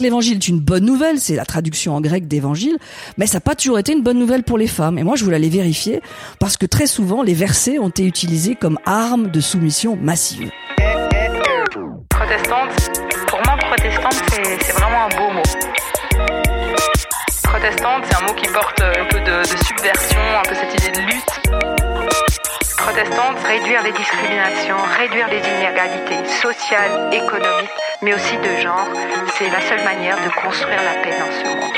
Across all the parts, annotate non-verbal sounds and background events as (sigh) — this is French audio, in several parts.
L'évangile est une bonne nouvelle, c'est la traduction en grec d'évangile, mais ça n'a pas toujours été une bonne nouvelle pour les femmes. Et moi, je voulais aller vérifier, parce que très souvent, les versets ont été utilisés comme armes de soumission massive. Protestante, pour moi, protestante, c'est vraiment un beau mot. Protestante, c'est un mot qui porte un peu de, de subversion, un peu cette idée de lutte. Protestante, réduire les discriminations, réduire les inégalités sociales, économiques, mais aussi de genre, c'est la seule manière de construire la paix dans ce monde.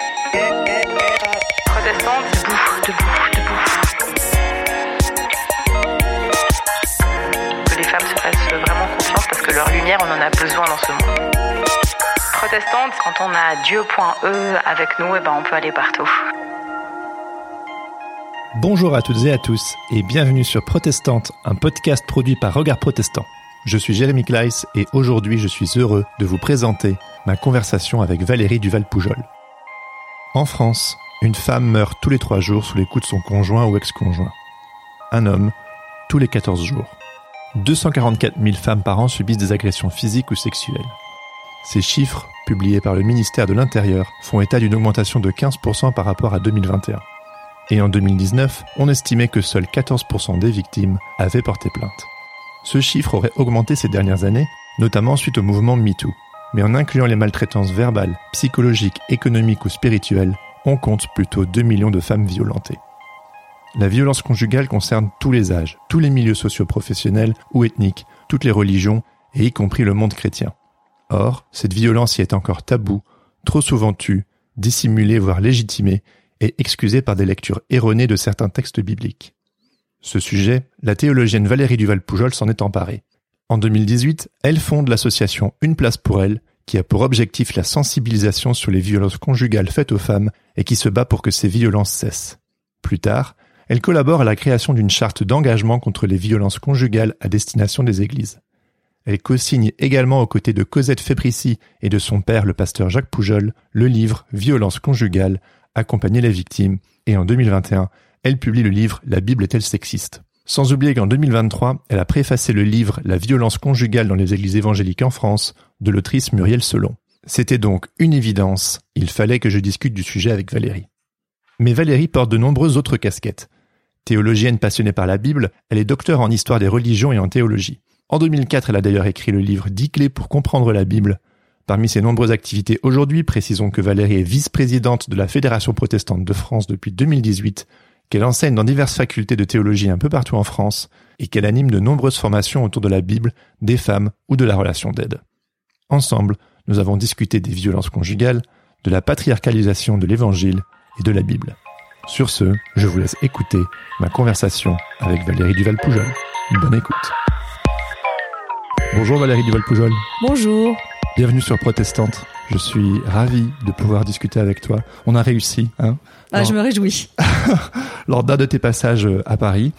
Protestante, debout, debout, debout. Que les femmes se fassent vraiment confiance parce que leur lumière, on en a besoin dans ce monde. Protestante, quand on a Dieu.e avec nous, et ben on peut aller partout. Bonjour à toutes et à tous et bienvenue sur Protestante, un podcast produit par Regard Protestant. Je suis Jérémy Kleiss et aujourd'hui je suis heureux de vous présenter ma conversation avec Valérie Duval-Poujol. En France, une femme meurt tous les trois jours sous les coups de son conjoint ou ex-conjoint. Un homme, tous les 14 jours. 244 000 femmes par an subissent des agressions physiques ou sexuelles. Ces chiffres, publiés par le ministère de l'Intérieur, font état d'une augmentation de 15% par rapport à 2021. Et en 2019, on estimait que seuls 14% des victimes avaient porté plainte. Ce chiffre aurait augmenté ces dernières années, notamment suite au mouvement MeToo. Mais en incluant les maltraitances verbales, psychologiques, économiques ou spirituelles, on compte plutôt 2 millions de femmes violentées. La violence conjugale concerne tous les âges, tous les milieux socio-professionnels ou ethniques, toutes les religions, et y compris le monde chrétien. Or, cette violence y est encore taboue, trop souvent tue, dissimulée voire légitimée, et excusée par des lectures erronées de certains textes bibliques. Ce sujet, la théologienne Valérie Duval-Poujol s'en est emparée. En 2018, elle fonde l'association Une place pour elle, qui a pour objectif la sensibilisation sur les violences conjugales faites aux femmes et qui se bat pour que ces violences cessent. Plus tard, elle collabore à la création d'une charte d'engagement contre les violences conjugales à destination des églises. Elle co-signe également aux côtés de Cosette Fébrici et de son père, le pasteur Jacques Poujol, le livre Violence conjugale, accompagner les victimes, et en 2021, elle publie le livre La Bible est-elle sexiste? Sans oublier qu'en 2023, elle a préfacé le livre La violence conjugale dans les églises évangéliques en France de l'autrice Muriel Selon. C'était donc une évidence, il fallait que je discute du sujet avec Valérie. Mais Valérie porte de nombreuses autres casquettes. Théologienne passionnée par la Bible, elle est docteur en histoire des religions et en théologie. En 2004, elle a d'ailleurs écrit le livre 10 clés pour comprendre la Bible, Parmi ses nombreuses activités aujourd'hui, précisons que Valérie est vice-présidente de la Fédération protestante de France depuis 2018, qu'elle enseigne dans diverses facultés de théologie un peu partout en France, et qu'elle anime de nombreuses formations autour de la Bible, des femmes ou de la relation d'aide. Ensemble, nous avons discuté des violences conjugales, de la patriarcalisation de l'Évangile et de la Bible. Sur ce, je vous laisse écouter ma conversation avec Valérie Duval-Poujol. Bonne écoute. Bonjour Valérie Duval-Poujol. Bonjour. Bienvenue sur Protestante. Je suis ravi de pouvoir discuter avec toi. On a réussi, hein Ah, je me réjouis. (laughs) Lors d'un de tes passages euh, à Paris.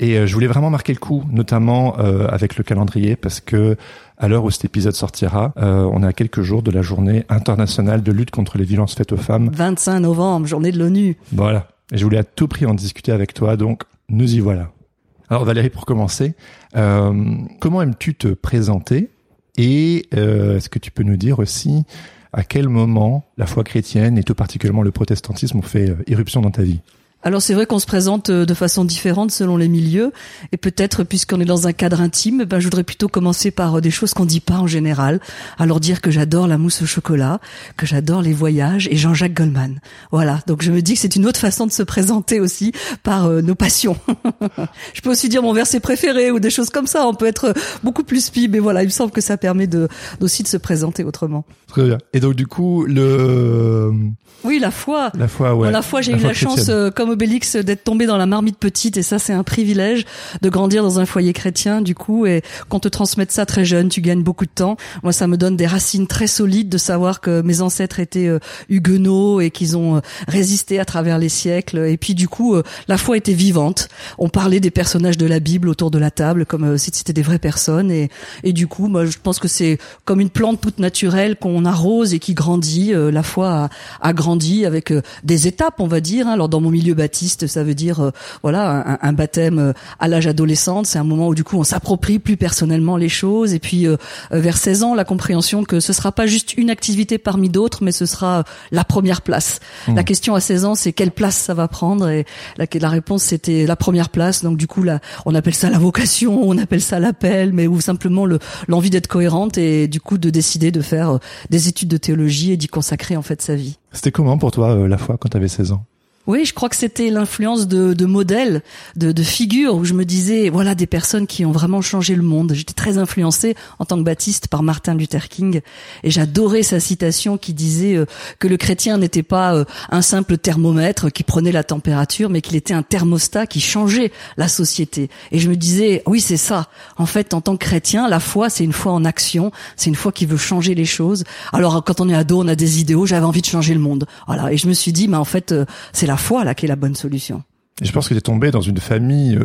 Et euh, je voulais vraiment marquer le coup, notamment euh, avec le calendrier, parce que à l'heure où cet épisode sortira, euh, on est à quelques jours de la journée internationale de lutte contre les violences faites aux femmes. 25 novembre, journée de l'ONU. Voilà. Et je voulais à tout prix en discuter avec toi, donc nous y voilà. Alors Valérie, pour commencer, euh, comment aimes-tu te présenter et euh, est-ce que tu peux nous dire aussi à quel moment la foi chrétienne et tout particulièrement le protestantisme ont fait euh, irruption dans ta vie? Alors c'est vrai qu'on se présente euh, de façon différente selon les milieux et peut-être puisqu'on est dans un cadre intime, ben je voudrais plutôt commencer par euh, des choses qu'on dit pas en général. Alors dire que j'adore la mousse au chocolat, que j'adore les voyages et Jean-Jacques Goldman. Voilà, donc je me dis que c'est une autre façon de se présenter aussi par euh, nos passions. (laughs) je peux aussi dire mon verset préféré ou des choses comme ça. On peut être beaucoup plus spi, mais voilà, il me semble que ça permet de aussi de se présenter autrement. Très bien. Et donc du coup le oui, la foi. La foi, ouais. la foi, j'ai eu la chance, euh, comme Obélix, d'être tombé dans la marmite petite, et ça, c'est un privilège de grandir dans un foyer chrétien, du coup, et qu'on te transmette ça très jeune, tu gagnes beaucoup de temps. Moi, ça me donne des racines très solides de savoir que mes ancêtres étaient euh, huguenots et qu'ils ont euh, résisté à travers les siècles. Et puis, du coup, la foi était vivante. On parlait des personnages de la Bible autour de la table, comme si c'était des vraies personnes. Et, et du coup, moi, je pense que c'est comme une plante toute naturelle qu'on arrose et qui grandit. la foi a, a grandi avec des étapes, on va dire. Hein. Alors dans mon milieu baptiste, ça veut dire voilà un, baptême à l'âge adolescent. C'est un moment où du coup on s'approprie plus personnellement les choses. Et puis vers 16 ans, la compréhension que ce sera pas juste une activité parmi d'autres, mais ce sera la première place. Mmh. La question à 16 ans, c'est quelle place ça va prendre? Et la, la réponse c'était la première place. Donc du coup là, on appelle ça la vocation, on appelle ça l'appel, mais ou simplement le l'envie d'être cohérente et du coup de décider de faire des études de théologie et d'y consacrer en fait sa vie. C'était comment pour toi la foi quand tu avais 16 ans? Oui, je crois que c'était l'influence de, de modèles, de, de, figures où je me disais, voilà, des personnes qui ont vraiment changé le monde. J'étais très influencée en tant que baptiste par Martin Luther King et j'adorais sa citation qui disait euh, que le chrétien n'était pas euh, un simple thermomètre qui prenait la température, mais qu'il était un thermostat qui changeait la société. Et je me disais, oui, c'est ça. En fait, en tant que chrétien, la foi, c'est une foi en action, c'est une foi qui veut changer les choses. Alors, quand on est ado, on a des idéaux. J'avais envie de changer le monde. Voilà. Et je me suis dit, mais en fait, euh, c'est la foi là qui est la bonne solution. Je pense que tu es tombé dans une famille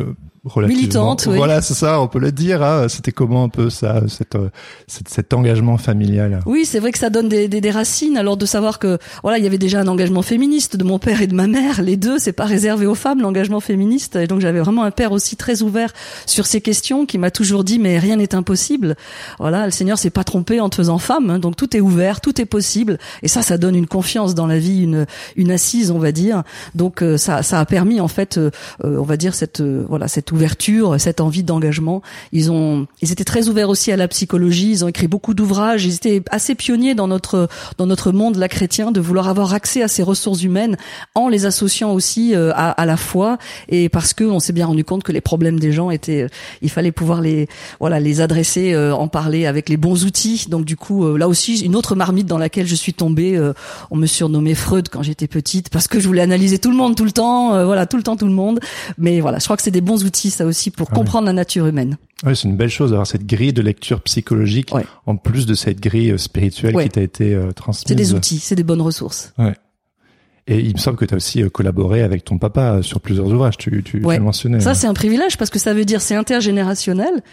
euh, militante. Oui. Voilà, c'est ça, on peut le dire. Hein. C'était comment un peu ça, cet, euh, cet, engagement familial? Oui, c'est vrai que ça donne des, des, des, racines. Alors de savoir que voilà, il y avait déjà un engagement féministe de mon père et de ma mère. Les deux, c'est pas réservé aux femmes l'engagement féministe. Et donc j'avais vraiment un père aussi très ouvert sur ces questions, qui m'a toujours dit mais rien n'est impossible. Voilà, le Seigneur s'est pas trompé en te faisant femme, hein. donc tout est ouvert, tout est possible. Et ça, ça donne une confiance dans la vie, une une assise, on va dire. Donc euh, ça ça a permis en fait, euh, on va dire cette voilà cette ouverture, cette envie d'engagement. Ils ont, ils étaient très ouverts aussi à la psychologie. Ils ont écrit beaucoup d'ouvrages. Ils étaient assez pionniers dans notre dans notre monde la chrétien de vouloir avoir accès à ces ressources humaines en les associant aussi euh, à, à la foi et parce que on s'est bien rendu compte que les problèmes des gens étaient, euh, il fallait pouvoir les voilà les adresser, euh, en parler avec les bons outils. Donc du coup là aussi une autre marmite dans laquelle je suis tombée. on me surnommait Freud quand j'étais petite parce que je voulais analyser tout le monde tout le temps, voilà tout le temps tout le monde. Mais voilà, je crois que c'est des bons outils ça aussi pour comprendre la nature humaine. Oui, c'est une belle chose d'avoir cette grille de lecture psychologique en plus de cette grille euh, spirituelle qui t'a été euh, transmise. C'est des outils, c'est des bonnes ressources. Ouais. Et il me semble que tu as aussi euh, collaboré avec ton papa euh, sur plusieurs ouvrages, tu, tu, ouais. mentionné. Ça, c'est un privilège parce que ça veut dire c'est intergénérationnel,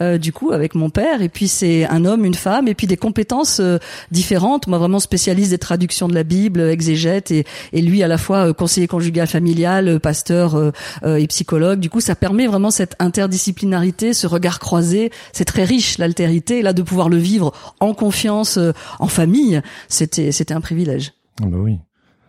euh, du coup, avec mon père. Et puis, c'est un homme, une femme, et puis des compétences euh, différentes. Moi, vraiment spécialiste des traductions de la Bible, exégète, et, et lui, à la fois conseiller conjugal familial, pasteur et psychologue. Du coup, ça permet vraiment cette interdisciplinarité, ce regard croisé. C'est très riche, l'altérité. Là, de pouvoir le vivre en confiance, en famille, c'était c'était un privilège. Ah bah oui.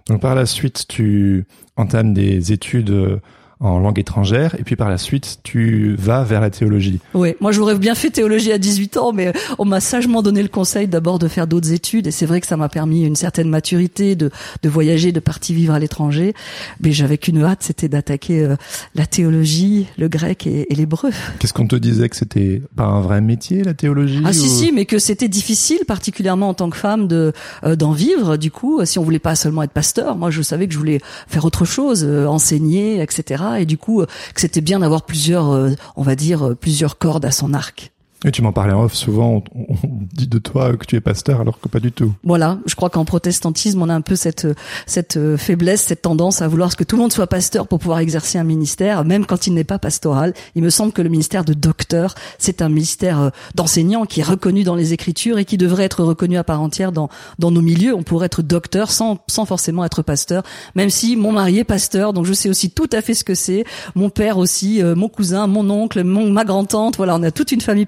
Donc par la suite, tu entames des études euh, en langue étrangère et puis par la suite tu vas vers la théologie. Oui, moi j'aurais bien fait théologie à 18 ans mais on m'a sagement donné le conseil d'abord de faire d'autres études et c'est vrai que ça m'a permis une certaine maturité de de voyager, de partir vivre à l'étranger, mais j'avais qu'une hâte, c'était d'attaquer euh, la théologie, le grec et, l'hébreu. Qu'est-ce qu'on te disait que c'était pas un vrai métier la théologie Ah si si, mais que c'était difficile particulièrement en tant que femme de euh, d'en vivre du coup, si on voulait pas seulement être pasteur, moi je savais que je voulais faire autre chose, euh, enseigner, etc et du coup euh, que c'était bien d'avoir plusieurs, euh, on va dire, euh, plusieurs cordes à son arc. Et tu m'en parlais en off, souvent on, dit de toi que tu es pasteur alors que pas du tout. Voilà, je crois qu'en protestantisme on a un peu cette cette faiblesse, cette tendance à vouloir que tout le monde soit pasteur pour pouvoir exercer un ministère, même quand il n'est pas pastoral. Il me semble que le ministère de docteur, c'est un ministère d'enseignant qui est reconnu dans les Écritures et qui devrait être reconnu à part entière dans dans nos milieux. On pourrait être docteur sans sans forcément être pasteur, même si mon mari est pasteur, donc je sais aussi tout à fait ce que c'est. Mon père aussi, mon cousin, mon oncle, mon ma grand-tante, voilà, on a toute une famille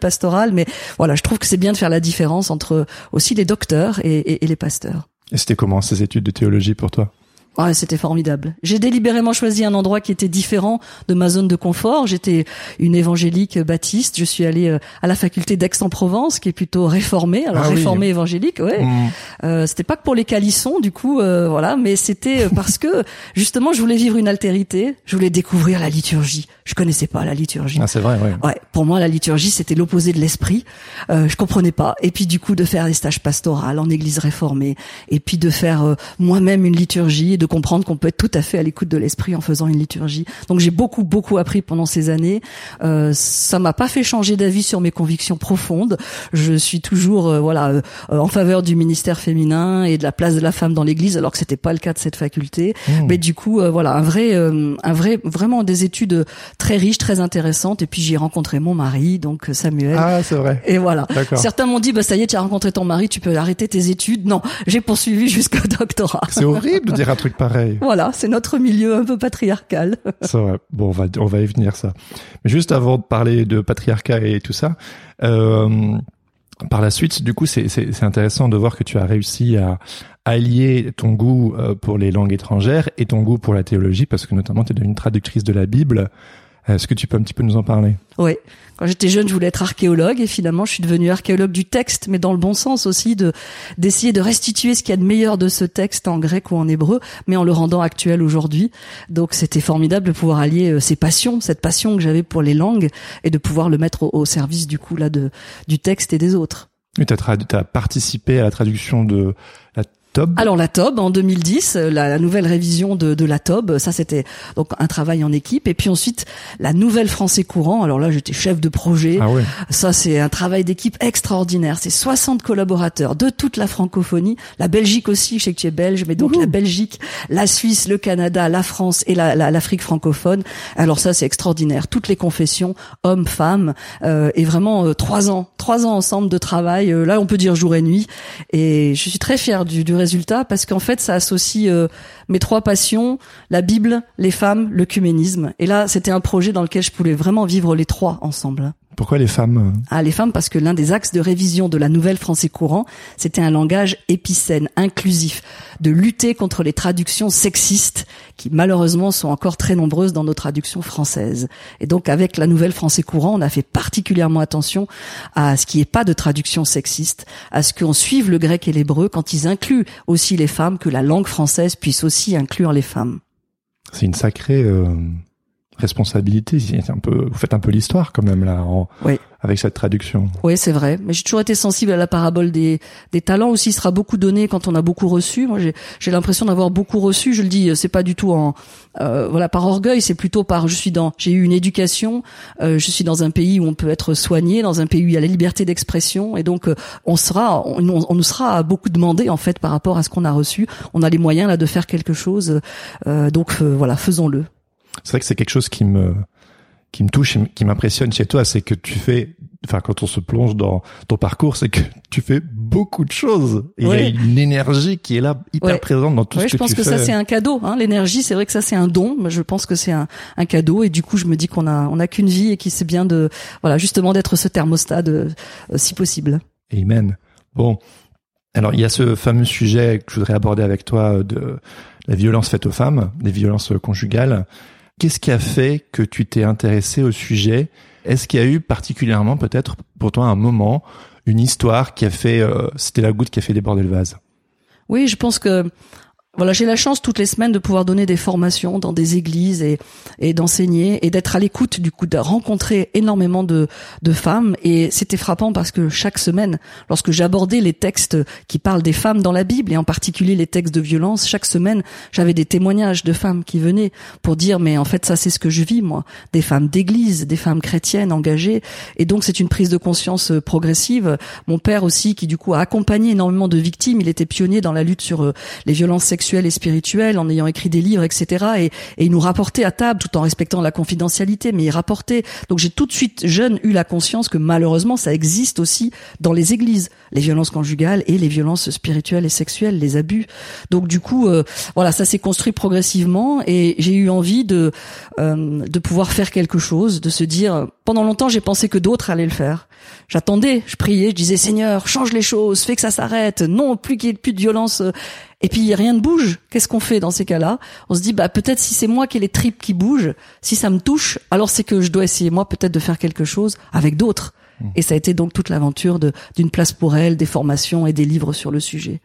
mais voilà, je trouve que c'est bien de faire la différence entre aussi les docteurs et, et les pasteurs. Et c'était comment ces études de théologie pour toi? Ouais, c'était formidable. J'ai délibérément choisi un endroit qui était différent de ma zone de confort. J'étais une évangélique baptiste. Je suis allée euh, à la faculté d'Aix-en-Provence, qui est plutôt réformée. Alors ah réformée évangélique, ouais. Mmh. Euh, c'était pas que pour les calissons, du coup, euh, voilà, mais c'était parce que (laughs) justement, je voulais vivre une altérité. Je voulais découvrir la liturgie. Je connaissais pas la liturgie. Ah, c'est vrai, ouais. Ouais. Pour moi, la liturgie, c'était l'opposé de l'esprit. Euh, je comprenais pas. Et puis, du coup, de faire des stages pastoraux en église réformée, et puis de faire euh, moi-même une liturgie de comprendre qu'on peut être tout à fait à l'écoute de l'esprit en faisant une liturgie. Donc j'ai beaucoup beaucoup appris pendant ces années. Euh, ça m'a pas fait changer d'avis sur mes convictions profondes. Je suis toujours euh, voilà euh, en faveur du ministère féminin et de la place de la femme dans l'Église, alors que c'était pas le cas de cette faculté. Mmh. Mais du coup euh, voilà un vrai un vrai vraiment des études très riches, très intéressantes. Et puis j'ai rencontré mon mari, donc Samuel. Ah c'est vrai. Et voilà. Certains m'ont dit bah ça y est tu as rencontré ton mari, tu peux arrêter tes études. Non, j'ai poursuivi (laughs) jusqu'au doctorat. C'est horrible de dire un truc pareil. Voilà, c'est notre milieu un peu patriarcal. (laughs) C'est vrai. Bon, on va on va y venir ça. Mais juste avant de parler de patriarcat et tout ça, euh, par la suite, du coup, c'est intéressant de voir que tu as réussi à allier ton goût euh, pour les langues étrangères et ton goût pour la théologie, parce que notamment tu es devenue traductrice de la Bible. Est-ce que tu peux un petit peu nous en parler? Oui. Quand j'étais jeune, je voulais être archéologue et finalement, je suis devenue archéologue du texte, mais dans le bon sens aussi, de d'essayer de restituer ce qu'il y a de meilleur de ce texte en grec ou en hébreu, mais en le rendant actuel aujourd'hui. Donc, c'était formidable de pouvoir allier euh, ces passions, cette passion que j'avais pour les langues, et de pouvoir le mettre au, service du coup là de du texte et des autres. Oui, tu as, participé à la traduction de la alors la TOB en 2010, euh, la, nouvelle révision de, de la TOB, ça c'était donc un travail en équipe. Et puis ensuite la nouvelle français courant. Alors là j'étais chef de projet. Ah Ça c'est un travail d'équipe extraordinaire. C'est 60 collaborateurs de toute la francophonie, la Belgique aussi. Je sais que tu es belge, mais donc la Belgique, la Suisse, le Canada, la France et l'Afrique la, francophone. Alors ça c'est extraordinaire. Toutes les confessions, hommes, femmes, euh, et vraiment euh, trois ans, trois ans ensemble de travail. Euh, là on peut dire jour et nuit. Et je suis très fier du, du résultat parce qu'en fait ça associe euh, mes trois passions, la Bible, les femmes, le cuménisme. Et là, c'était un projet dans lequel je pouvais vraiment vivre les trois ensemble. Pourquoi les femmes euh Ah, les femmes parce que l'un des axes de révision de la nouvelle français courant, c'était un langage épicène, inclusif, de lutter contre les traductions sexistes qui malheureusement sont encore très nombreuses dans nos traductions françaises. Et donc avec la nouvelle français courant, on a fait particulièrement attention à ce qui est pas de traduction sexiste, à ce qu'on suive le grec et l'hébreu quand ils incluent aussi les femmes, que la langue française puisse aussi inclure les femmes. C'est une sacrée euh, responsabilité. Un peu, vous faites un peu l'histoire quand même là, avec cette traduction. Oui, c'est vrai. Mais j'ai toujours été sensible à la parabole des, des talents aussi. Il sera beaucoup donné quand on a beaucoup reçu. Moi, j'ai l'impression d'avoir beaucoup reçu. Je le dis, c'est pas du tout en euh, voilà par orgueil. C'est plutôt par je suis dans. J'ai eu une éducation. Euh, je suis dans un pays où on peut être soigné, dans un pays où il y a la liberté d'expression, et donc euh, on sera, on, on, nous sera beaucoup demandé en fait par rapport à ce qu'on a reçu. On a les moyens là de faire quelque chose. donc voilà, faisons-le. C'est vrai que c'est quelque chose qui me qui me touche, et qui m'impressionne chez toi, c'est que tu fais, enfin quand on se plonge dans ton parcours, c'est que tu fais beaucoup de choses. il y a une énergie qui est là, hyper présente dans tout ce que tu fais. Je pense que ça c'est un cadeau. Hein. L'énergie, c'est vrai que ça c'est un don. Mais je pense que c'est un, un, cadeau. Et du coup, je me dis qu'on a on a qu'une vie et qu'il c'est bien de voilà justement d'être ce thermostat de, euh, si possible. Amen. Bon, alors il y a ce fameux sujet que je voudrais aborder avec toi euh, de la violence faite aux femmes, des violences conjugales. Qu'est-ce qui a fait que tu t'es intéressé au sujet? Est-ce qu'il y a eu particulièrement peut-être pour toi un moment, une histoire qui a fait, euh, c'était la goutte qui a fait déborder le vase? Oui, je pense que voilà, j'ai la chance toutes les semaines de pouvoir donner des formations dans des églises et, et d'enseigner et d'être à l'écoute du coup de rencontrer énormément de, de femmes. Et c'était frappant parce que chaque semaine, lorsque j'abordais les textes qui parlent des femmes dans la Bible et en particulier les textes de violence, chaque semaine j'avais des témoignages de femmes qui venaient pour dire mais en fait ça c'est ce que je vis moi, des femmes d'église, des femmes chrétiennes engagées. Et donc c'est une prise de conscience euh, progressive. Mon père aussi qui du coup a accompagné énormément de victimes, il était pionnier dans la lutte sur euh, les violences sexuelles et spirituel en ayant écrit des livres, etc. Et, nous rapportait à table tout en respectant la confidentialité, mais il rapportait. Donc j'ai tout de suite jeune eu la conscience que malheureusement ça existe aussi dans les églises, les violences conjugales et les violences spirituelles et sexuelles, les abus. Donc du coup, euh, voilà, ça s'est construit progressivement et j'ai eu envie de euh, de pouvoir faire quelque chose, de se dire. Pendant longtemps, j'ai pensé que d'autres allaient le faire. J'attendais, je priais, je disais Seigneur, change les choses, fais que ça s'arrête, non plus qu'il y ait plus de violence et puis rien ne bouge. Qu'est-ce qu'on fait dans ces cas-là? On se dit bah peut-être si c'est moi qui ai les tripes qui bougent, si ça me touche, alors c'est que je dois essayer moi peut-être de faire quelque chose avec d'autres. Mmh. Et ça a été donc toute l'aventure d'une place pour elle, des formations et des livres sur le sujet.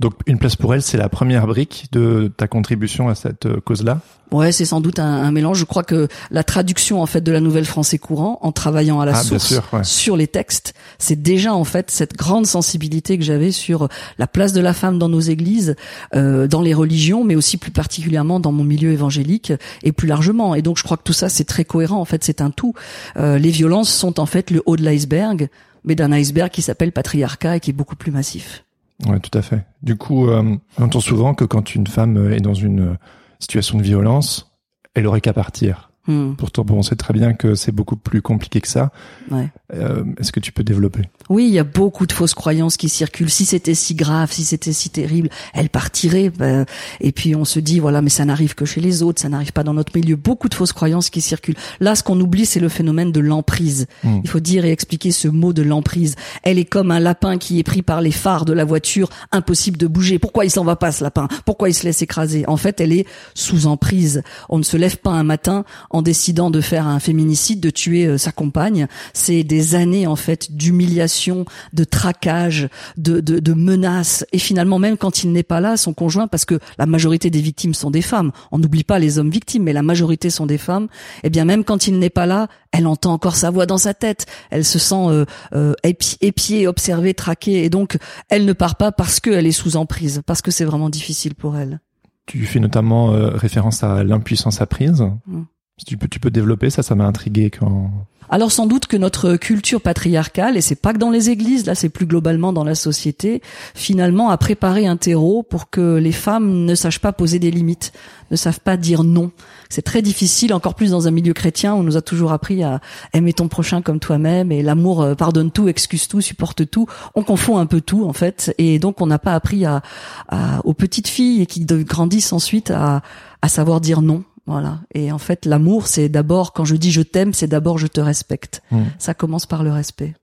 Donc une place pour elle, c'est la première brique de ta contribution à cette euh, cause-là Ouais, c'est sans doute un, mélange. Je crois que la traduction en fait de la nouvelle français courant, en travaillant à la ah, source sur les textes, c'est déjà en fait cette grande sensibilité que j'avais sur la place de la femme dans nos églises, euh, dans les religions, mais aussi plus particulièrement dans mon milieu évangélique et plus largement. Et donc je crois que tout ça c'est très cohérent. En fait, c'est un tout. Euh, les violences sont en fait le haut de l'iceberg, mais d'un iceberg qui s'appelle patriarcat et qui est beaucoup plus massif. Ouais, tout à fait. Du coup, euh, on entend souvent que quand une femme est dans une situation de violence, elle aurait qu'à partir. Hmm. Pourtant, bon, on sait très bien que c'est beaucoup plus compliqué que ça. Ouais. Euh, Est-ce que tu peux développer? Oui, il y a beaucoup de fausses croyances qui circulent. Si c'était si grave, si c'était si terrible, elle partirait. ben, et puis on se dit voilà, mais ça n'arrive que chez les autres, ça n'arrive pas dans notre milieu. Beaucoup de fausses croyances qui circulent. Là, ce qu'on oublie, c'est le phénomène de l'emprise. Mm. Il faut dire et expliquer ce mot de l'emprise. Elle est comme un lapin qui est pris par les phares de la voiture, impossible de bouger. Pourquoi il s'en va pas ce lapin? Pourquoi il se laisse écraser? En fait, elle est sous emprise. On ne se lève pas un matin en décidant de faire un féminicide, de tuer euh, sa compagne. C'est des années en fait d'humiliation, de traquage, de, de, de menaces. Et finalement, même quand il n'est pas là, son conjoint, parce que la majorité des victimes sont des femmes. On n'oublie pas les hommes victimes, mais la majorité sont des femmes. Eh bien, même quand il n'est pas là, elle entend encore sa voix dans sa tête. Elle se sent euh, euh, épi- épiée, observée, traquée, et donc elle ne part pas parce qu'elle est sous emprise, parce que c'est vraiment difficile pour elle. Tu fais notamment euh, référence à l'impuissance apprise. Mm. Si tu peux, tu peux développer ça, ça m'a intrigué quand. Alors sans doute que notre culture patriarcale, et c'est pas que dans les églises, là c'est plus globalement dans la société, finalement a préparé un terreau pour que les femmes ne sachent pas poser des limites, ne savent pas dire non. C'est très difficile, encore plus dans un milieu chrétien où on nous a toujours appris à aimer ton prochain comme toi-même et l'amour euh, pardonne tout, excuse tout, supporte tout. On confond un peu tout en fait, et donc on n'a pas appris à, à- aux petites filles qui de- grandissent ensuite à, à savoir dire non. Voilà. Et en fait, l'amour, c'est d'abord, quand je dis je t'aime, c'est d'abord je te respecte. Mm. Ça commence par le respect.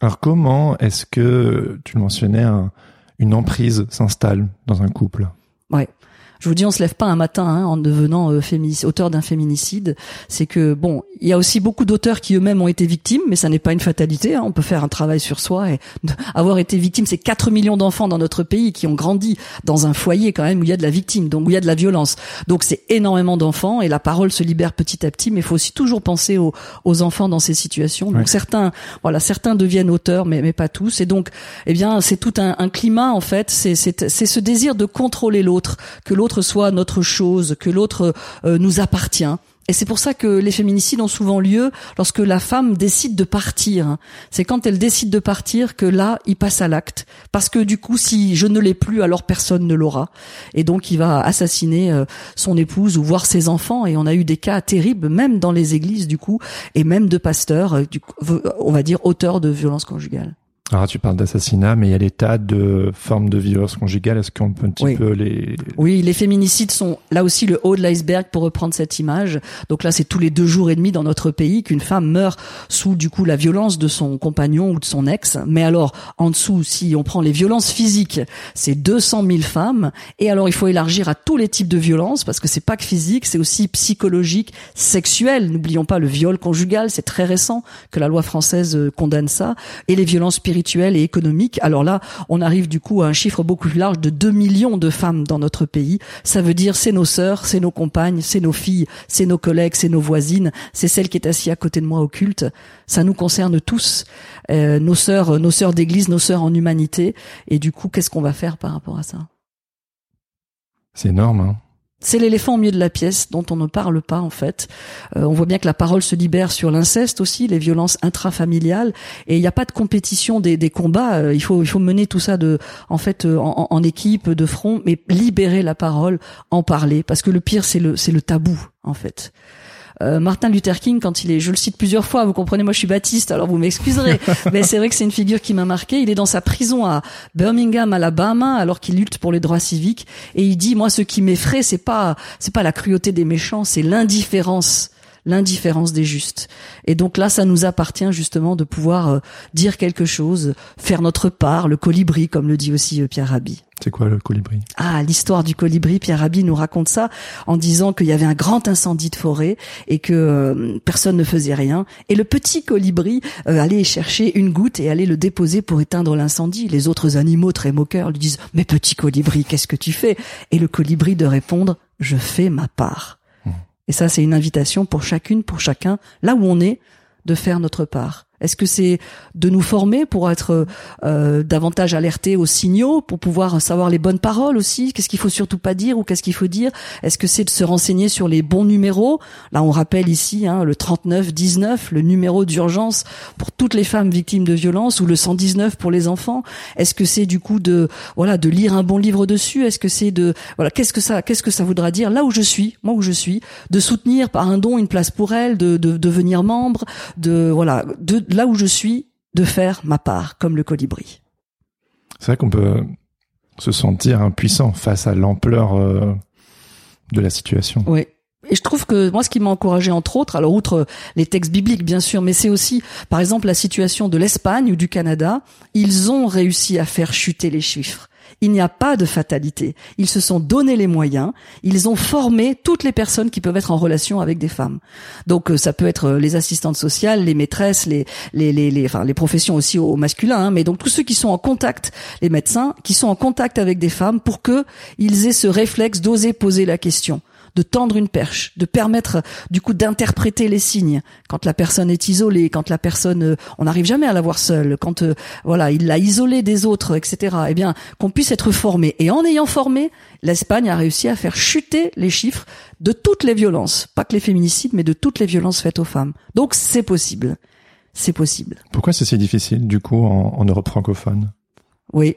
Alors comment est-ce que tu le mentionnais un- une emprise s'installe dans un couple? Ouais. Je vous dis, on se lève pas un matin hein, en devenant euh, auteur d'un féminicide. C'est que bon, il y a aussi beaucoup d'auteurs qui eux-mêmes ont été victimes, mais ça n'est pas une fatalité. hein. On peut faire un travail sur soi et avoir été victime. C'est 4 millions d'enfants dans notre pays qui ont grandi dans un foyer quand même où il y a de la victime, donc où il y a de la violence. Donc c'est énormément d'enfants et la parole se libère petit à petit. Mais il faut aussi toujours penser aux, aux enfants dans ces situations. Donc Ouais. certains, voilà, certains deviennent auteurs, mais mais pas tous. Et donc, eh bien, c'est tout un, un climat en fait. C'est c'est c'est ce désir de contrôler l'autre, que l'autre soit notre chose, que l'autre euh, nous appartient. Et c'est pour ça que les féminicides ont souvent lieu lorsque la femme décide de partir. C'est quand elle décide de partir que là, il passe à l'acte. Parce que du coup, si je ne l'ai plus, alors personne ne l'aura. Et donc, il va assassiner euh, son épouse ou voir ses enfants. Et on a eu des cas terribles, même dans les églises, du coup, et même de pasteurs, euh, on va dire auteurs de violences conjugales. Alors tu parles d'assassinat, mais il y a des tas de formes de violence conjugale. Est-ce qu'on peut un petit Oui. peu les Oui, les féminicides sont là aussi le haut de l'iceberg pour reprendre cette image. Donc là, c'est tous les deux jours et demi dans notre pays qu'une femme meurt sous du coup la violence de son compagnon ou de son ex. Mais alors, en dessous, si on prend les violences physiques, c'est 200 000 femmes. Et alors, il faut élargir à tous les types de violences parce que c'est pas que physique, c'est aussi psychologique, sexuel. N'oublions pas le viol conjugal, c'est très récent que la loi française euh, condamne ça. Et les violences spirituelles et économiques. Alors là, on arrive du coup à un chiffre beaucoup plus large de 2 millions de femmes dans notre pays. Ça veut dire c'est nos sœurs, c'est nos compagnes, c'est nos filles, c'est nos collègues, c'est nos voisines, c'est celle qui est assise à côté de moi au culte. Ça nous concerne tous, euh, nos sœurs, nos sœurs d'église, nos sœurs en humanité. Et du coup, qu'est-ce qu'on va faire par rapport à ça? C'est énorme. Hein c'est l'éléphant au milieu de la pièce dont on ne parle pas en fait. Euh, on voit bien que la parole se libère sur l'inceste aussi, les violences intrafamiliales, et il n'y a pas de compétition des, des combats. Euh, il faut il faut mener tout ça de en fait euh, en, en équipe, de front, mais libérer la parole, en parler, parce que le pire c'est le c'est le tabou en fait. Euh, Martin Luther King, quand il est, je le cite plusieurs fois, vous comprenez, moi je suis baptiste, alors vous m'excuserez, (laughs) mais c'est vrai que c'est une figure qui m'a marqué. Il est dans sa prison à Birmingham, Alabama, alors qu'il lutte pour les droits civiques, et il dit, moi, ce qui m'effraie, c'est pas, c'est pas la cruauté des méchants, c'est l'indifférence l'indifférence des justes. Et donc là, ça nous appartient justement de pouvoir euh, dire quelque chose, faire notre part, le colibri, comme le dit aussi euh, Pierre Rabhi. C'est quoi le colibri? Ah, l'histoire du colibri, Pierre Rabhi nous raconte ça en disant qu'il y avait un grand incendie de forêt et que euh, personne ne faisait rien. Et le petit colibri euh, allait chercher une goutte et allait le déposer pour éteindre l'incendie. Les autres animaux, très moqueurs, lui disent « Mais petit colibri, qu'est-ce que tu fais ?» Et le colibri de répondre « Je fais ma part. Et ça, c'est une invitation pour chacune, pour chacun, là où on est, de faire notre part. Est-ce que c'est de nous former pour être euh, davantage alertés aux signaux, pour pouvoir savoir les bonnes paroles aussi? Qu'est-ce qu'il faut surtout pas dire ou qu'est-ce qu'il faut dire? Est-ce que c'est de se renseigner sur les bons numéros? Là, on rappelle ici hein, le 39 19, le numéro d'urgence pour toutes les femmes victimes de violences, ou le 119 pour les enfants. Est-ce que c'est du coup de voilà de lire un bon livre dessus? Est-ce que c'est de voilà qu'est-ce que ça qu'est-ce que ça voudra dire? Là où je suis, moi où je suis, de soutenir par un don une place pour elle, de, de devenir membre, de voilà de là où je suis, de faire ma part comme le colibri. C'est vrai qu'on peut se sentir impuissant face à l'ampleur euh, de la situation. Oui. Et je trouve que moi, ce qui m'a encouragé, entre autres, alors outre les textes bibliques, bien sûr, mais c'est aussi, par exemple, la situation de l'Espagne ou du Canada. Ils ont réussi à faire chuter les chiffres. Il n'y a pas de fatalité. Ils se sont donné les moyens. Ils ont formé toutes les personnes qui peuvent être en relation avec des femmes. Donc euh, ça peut être euh, les assistantes sociales, les maîtresses, les les les, enfin les professions aussi au, masculin. Hein, mais donc tous ceux qui sont en contact, les médecins, qui sont en contact avec des femmes, pour que ils aient ce réflexe d'oser poser la question de tendre une perche, de permettre du coup d'interpréter les signes quand la personne est isolée, quand la personne, euh, on n'arrive jamais à la voir seule, quand euh, voilà il l'a isolée des autres, etc. Eh bien qu'on puisse être formé. Et en ayant formé, l'Espagne a réussi à faire chuter les chiffres de toutes les violences, pas que les féminicides, mais de toutes les violences faites aux femmes. Donc c'est possible, c'est possible. Pourquoi c'est si difficile du coup en, Europe francophone? Oui,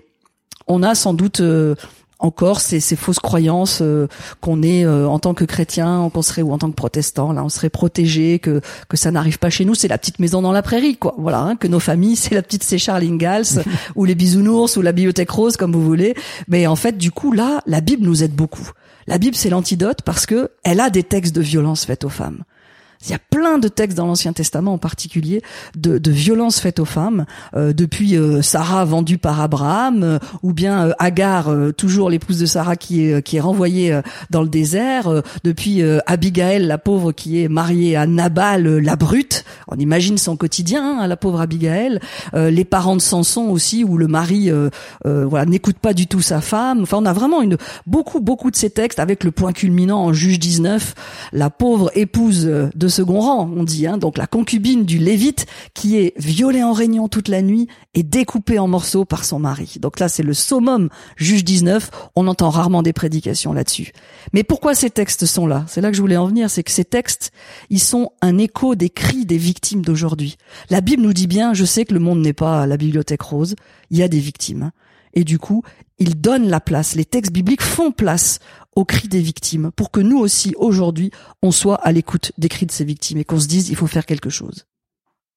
on a sans doute euh, encore ces, ces fausses croyances euh, qu'on est euh, en tant que chrétien, qu'on serait ou en tant que protestant, là on serait protégé, que que ça n'arrive pas chez nous, c'est la petite maison dans la prairie, quoi. Voilà, hein, que nos familles (laughs) c'est la petite Séchard Ingalls (laughs) ou les bisounours ou la bibliothèque rose comme vous voulez. Mais en fait, du coup là, la Bible nous aide beaucoup. La Bible c'est l'antidote parce que elle a des textes de violence faites aux femmes. Il y a plein de textes dans l'Ancien Testament en particulier de, de violences faites aux femmes, euh, depuis euh, Sarah vendue par Abraham, euh, ou bien Agar, toujours l'épouse de Sarah qui est, qui est renvoyée dans le désert, depuis Abigail, la pauvre qui est mariée à Nabal, la brute. On imagine son quotidien, hein, la pauvre Abigail. les parents de Samson aussi, où le mari voilà n'écoute pas du tout sa femme. Enfin, on a vraiment une beaucoup beaucoup de ces textes avec le point culminant en Juge 19, la pauvre épouse de second rang, on dit, hein, donc la concubine du Lévite qui est violée en réunion toute la nuit et découpée en morceaux par son mari. Donc là, c'est le summum, juge 19, on entend rarement des prédications là-dessus. Mais pourquoi ces textes sont là? C'est là que je voulais en venir, c'est que ces textes, ils sont un écho des cris des victimes d'aujourd'hui. La Bible nous dit bien, je sais que le monde n'est pas la bibliothèque rose, il y a des victimes. Et du coup, ils donnent la place, les textes bibliques font place aux cris des victimes pour que nous aussi, aujourd'hui, on soit à l'écoute des cris de ces victimes et qu'on se dise, il faut faire quelque chose.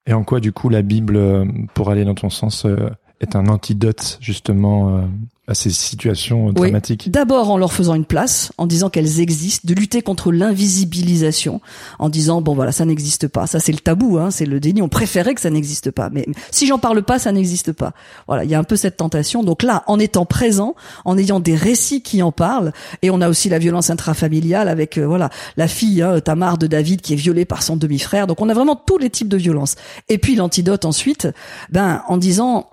Et en quoi, du coup, la Bible, euh, pour aller dans ton sens, euh, est un antidote, justement, euh, à ces situations dramatiques D'abord en leur faisant une place, en disant qu'elles existent, de lutter contre l'invisibilisation, en disant bon voilà ça n'existe pas, ça c'est le tabou, hein, c'est le déni. On préférait que ça n'existe pas, mais si j'en parle pas, ça n'existe pas. Voilà, il y a un peu cette tentation. Donc là, en étant présent, en ayant des récits qui en parlent, et on a aussi la violence intrafamiliale avec euh, voilà la fille hein, Tamar de David qui est violée par son demi-frère. Donc on a vraiment tous les types de violences. Et puis l'antidote ensuite, ben en disant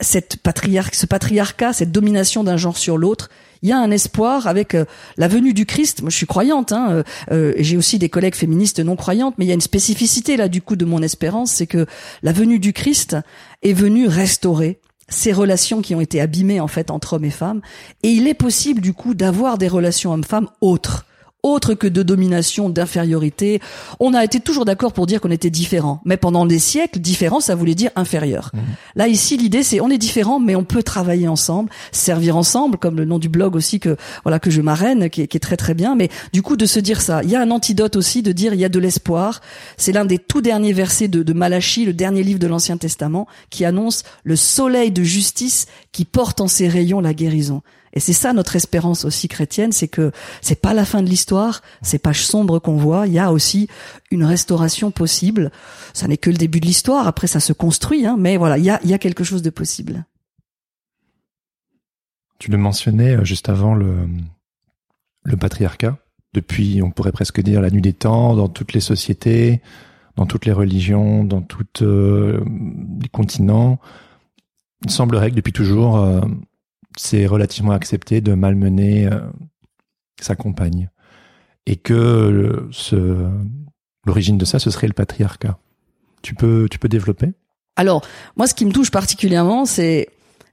cette patriarche, ce patriarcat, cette domination d'un genre sur l'autre, il y a un espoir avec euh, la venue du Christ. Moi, je suis croyante. Hein, euh, euh, j'ai aussi des collègues féministes non croyantes, mais il y a une spécificité là du coup de mon espérance, c'est que la venue du Christ est venue restaurer ces relations qui ont été abîmées en fait entre hommes et femmes, et il est possible du coup d'avoir des relations hommes-femmes autres autre que de domination, d'infériorité. On a été toujours d'accord pour dire qu'on était différent. Mais pendant des siècles, différent, ça voulait dire inférieur. Mmh. Là, ici, l'idée, c'est on est différent, mais on peut travailler ensemble, servir ensemble, comme le nom du blog aussi que, voilà, que je marraine, qui est, qui est très très bien. Mais du coup, de se dire ça. Il y a un antidote aussi de dire il y a de l'espoir. C'est l'un des tout derniers versets de, de Malachie, le dernier livre de l'Ancien Testament, qui annonce le soleil de justice qui porte en ses rayons la guérison. Et c'est ça notre espérance aussi chrétienne, c'est que c'est pas la fin de l'histoire, ces pages sombres qu'on voit, il y a aussi une restauration possible. Ça n'est que le début de l'histoire, après ça se construit, hein, mais voilà, il y a, y a quelque chose de possible. Tu le mentionnais euh, juste avant le, le patriarcat. Depuis, on pourrait presque dire la nuit des temps, dans toutes les sociétés, dans toutes les religions, dans tous euh, les continents. Il semblerait que depuis toujours, euh, c'est relativement accepté de malmener euh, sa compagne. Et que ce, l'origine de ça, ce serait le patriarcat. Tu peux, tu peux développer? Alors, moi, ce qui me touche particulièrement, c'est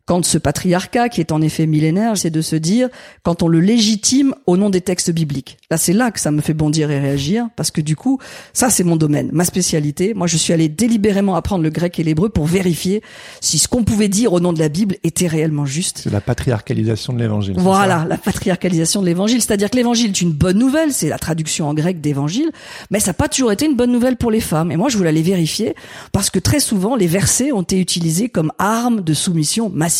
quand ce patriarcat, qui est en effet millénaire, c'est de se dire, quand on le légitime au nom des textes bibliques. Là, c'est là que ça me fait bondir et réagir, parce que du coup, ça, c'est mon domaine, ma spécialité. Moi, je suis allé délibérément apprendre le grec et l'hébreu pour vérifier si ce qu'on pouvait dire au nom de la Bible était réellement juste. C'est la patriarcalisation de l'évangile. Voilà, la patriarcalisation de l'évangile. C'est-à-dire que l'évangile est une bonne nouvelle, c'est la traduction en grec d'évangile, mais ça n'a pas toujours été une bonne nouvelle pour les femmes. Et moi, je voulais aller vérifier, parce que très souvent, les versets ont été utilisés comme armes de soumission massive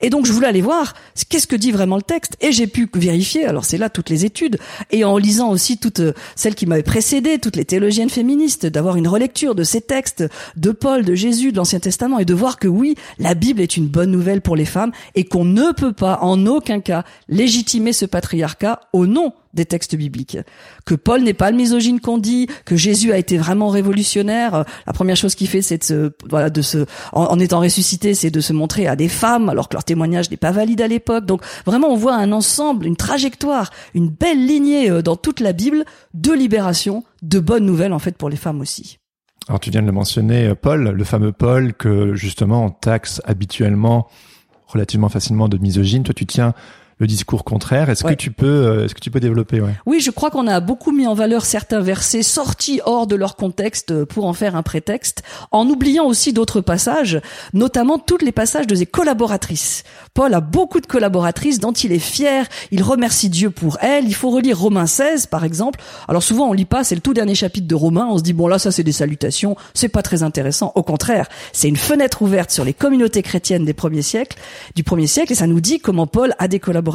et donc je voulais aller voir qu'est-ce que dit vraiment le texte et j'ai pu vérifier. Alors c'est là toutes les études et en lisant aussi toutes euh, celles qui m'avaient précédé, toutes les théologiennes féministes, d'avoir une relecture de ces textes de Paul, de Jésus, de l'Ancien Testament et de voir que oui, la Bible est une bonne nouvelle pour les femmes et qu'on ne peut pas en aucun cas légitimer ce patriarcat au nom des textes bibliques. Que Paul n'est pas le misogyne qu'on dit, que Jésus a été vraiment révolutionnaire. La première chose qu'il fait, c'est de se, voilà, de se, en, étant ressuscité, c'est de se montrer à des femmes, alors que leur témoignage n'est pas valide à l'époque. Donc vraiment, on voit un ensemble, une trajectoire, une belle lignée euh, dans toute la Bible de libération, de bonnes nouvelles en fait pour les femmes aussi. Alors tu viens de le mentionner, euh, Paul, le fameux Paul que justement on taxe habituellement relativement facilement de misogyne. Toi, tu tiens le discours contraire. Est-ce que tu peux, euh, est-ce que tu peux développer ouais? Oui, je crois qu'on a beaucoup mis en valeur certains versets sortis hors de leur contexte euh, pour en faire un prétexte, en oubliant aussi d'autres passages, notamment tous les passages de ses collaboratrices. Paul a beaucoup de collaboratrices dont il est fier. Il remercie Dieu pour elles. Il faut relire Romains 16, par exemple. Alors souvent on lit pas, c'est le tout dernier chapitre de Romains. On se dit bon là ça c'est des salutations, c'est pas très intéressant. Au contraire, c'est une fenêtre ouverte sur les communautés chrétiennes des premiers siècles, du premier siècle, et ça nous dit comment Paul a des collaboratrices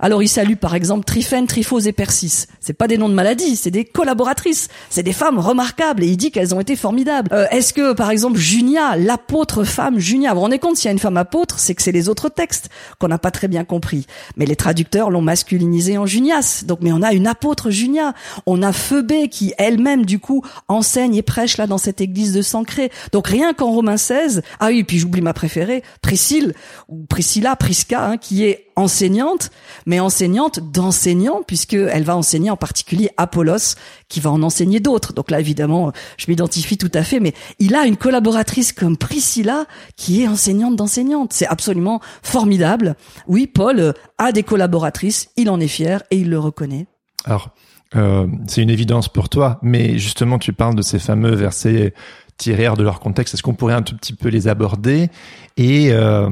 alors il salue par exemple Tryphène, Tryphose et Persis. C'est pas des noms de maladies, c'est des collaboratrices. C'est des femmes remarquables et il dit qu'elles ont été formidables. Euh, est-ce que par exemple Junia, l'apôtre femme Junia, vous rendez compte s'il y a une femme apôtre, c'est que c'est les autres textes qu'on n'a pas très bien compris. Mais les traducteurs l'ont masculinisé en Junias. Donc mais on a une apôtre Junia, on a Phoebé qui elle-même du coup enseigne et prêche là dans cette église de Sancré. Donc rien qu'en Romains 16, ah oui, puis j'oublie ma préférée, Priscille ou Priscilla, Prisca, hein, qui est enseignante, mais enseignante d'enseignants, puisqu'elle va enseigner en particulier Apollos, qui va en enseigner d'autres. Donc là, évidemment, je m'identifie tout à fait, mais il a une collaboratrice comme Priscilla, qui est enseignante d'enseignante. C'est absolument formidable. Oui, Paul a des collaboratrices, il en est fier et il le reconnaît. Alors, euh, c'est une évidence pour toi, mais justement, tu parles de ces fameux versets tirés de leur contexte. Est-ce qu'on pourrait un tout petit peu les aborder? Et euh,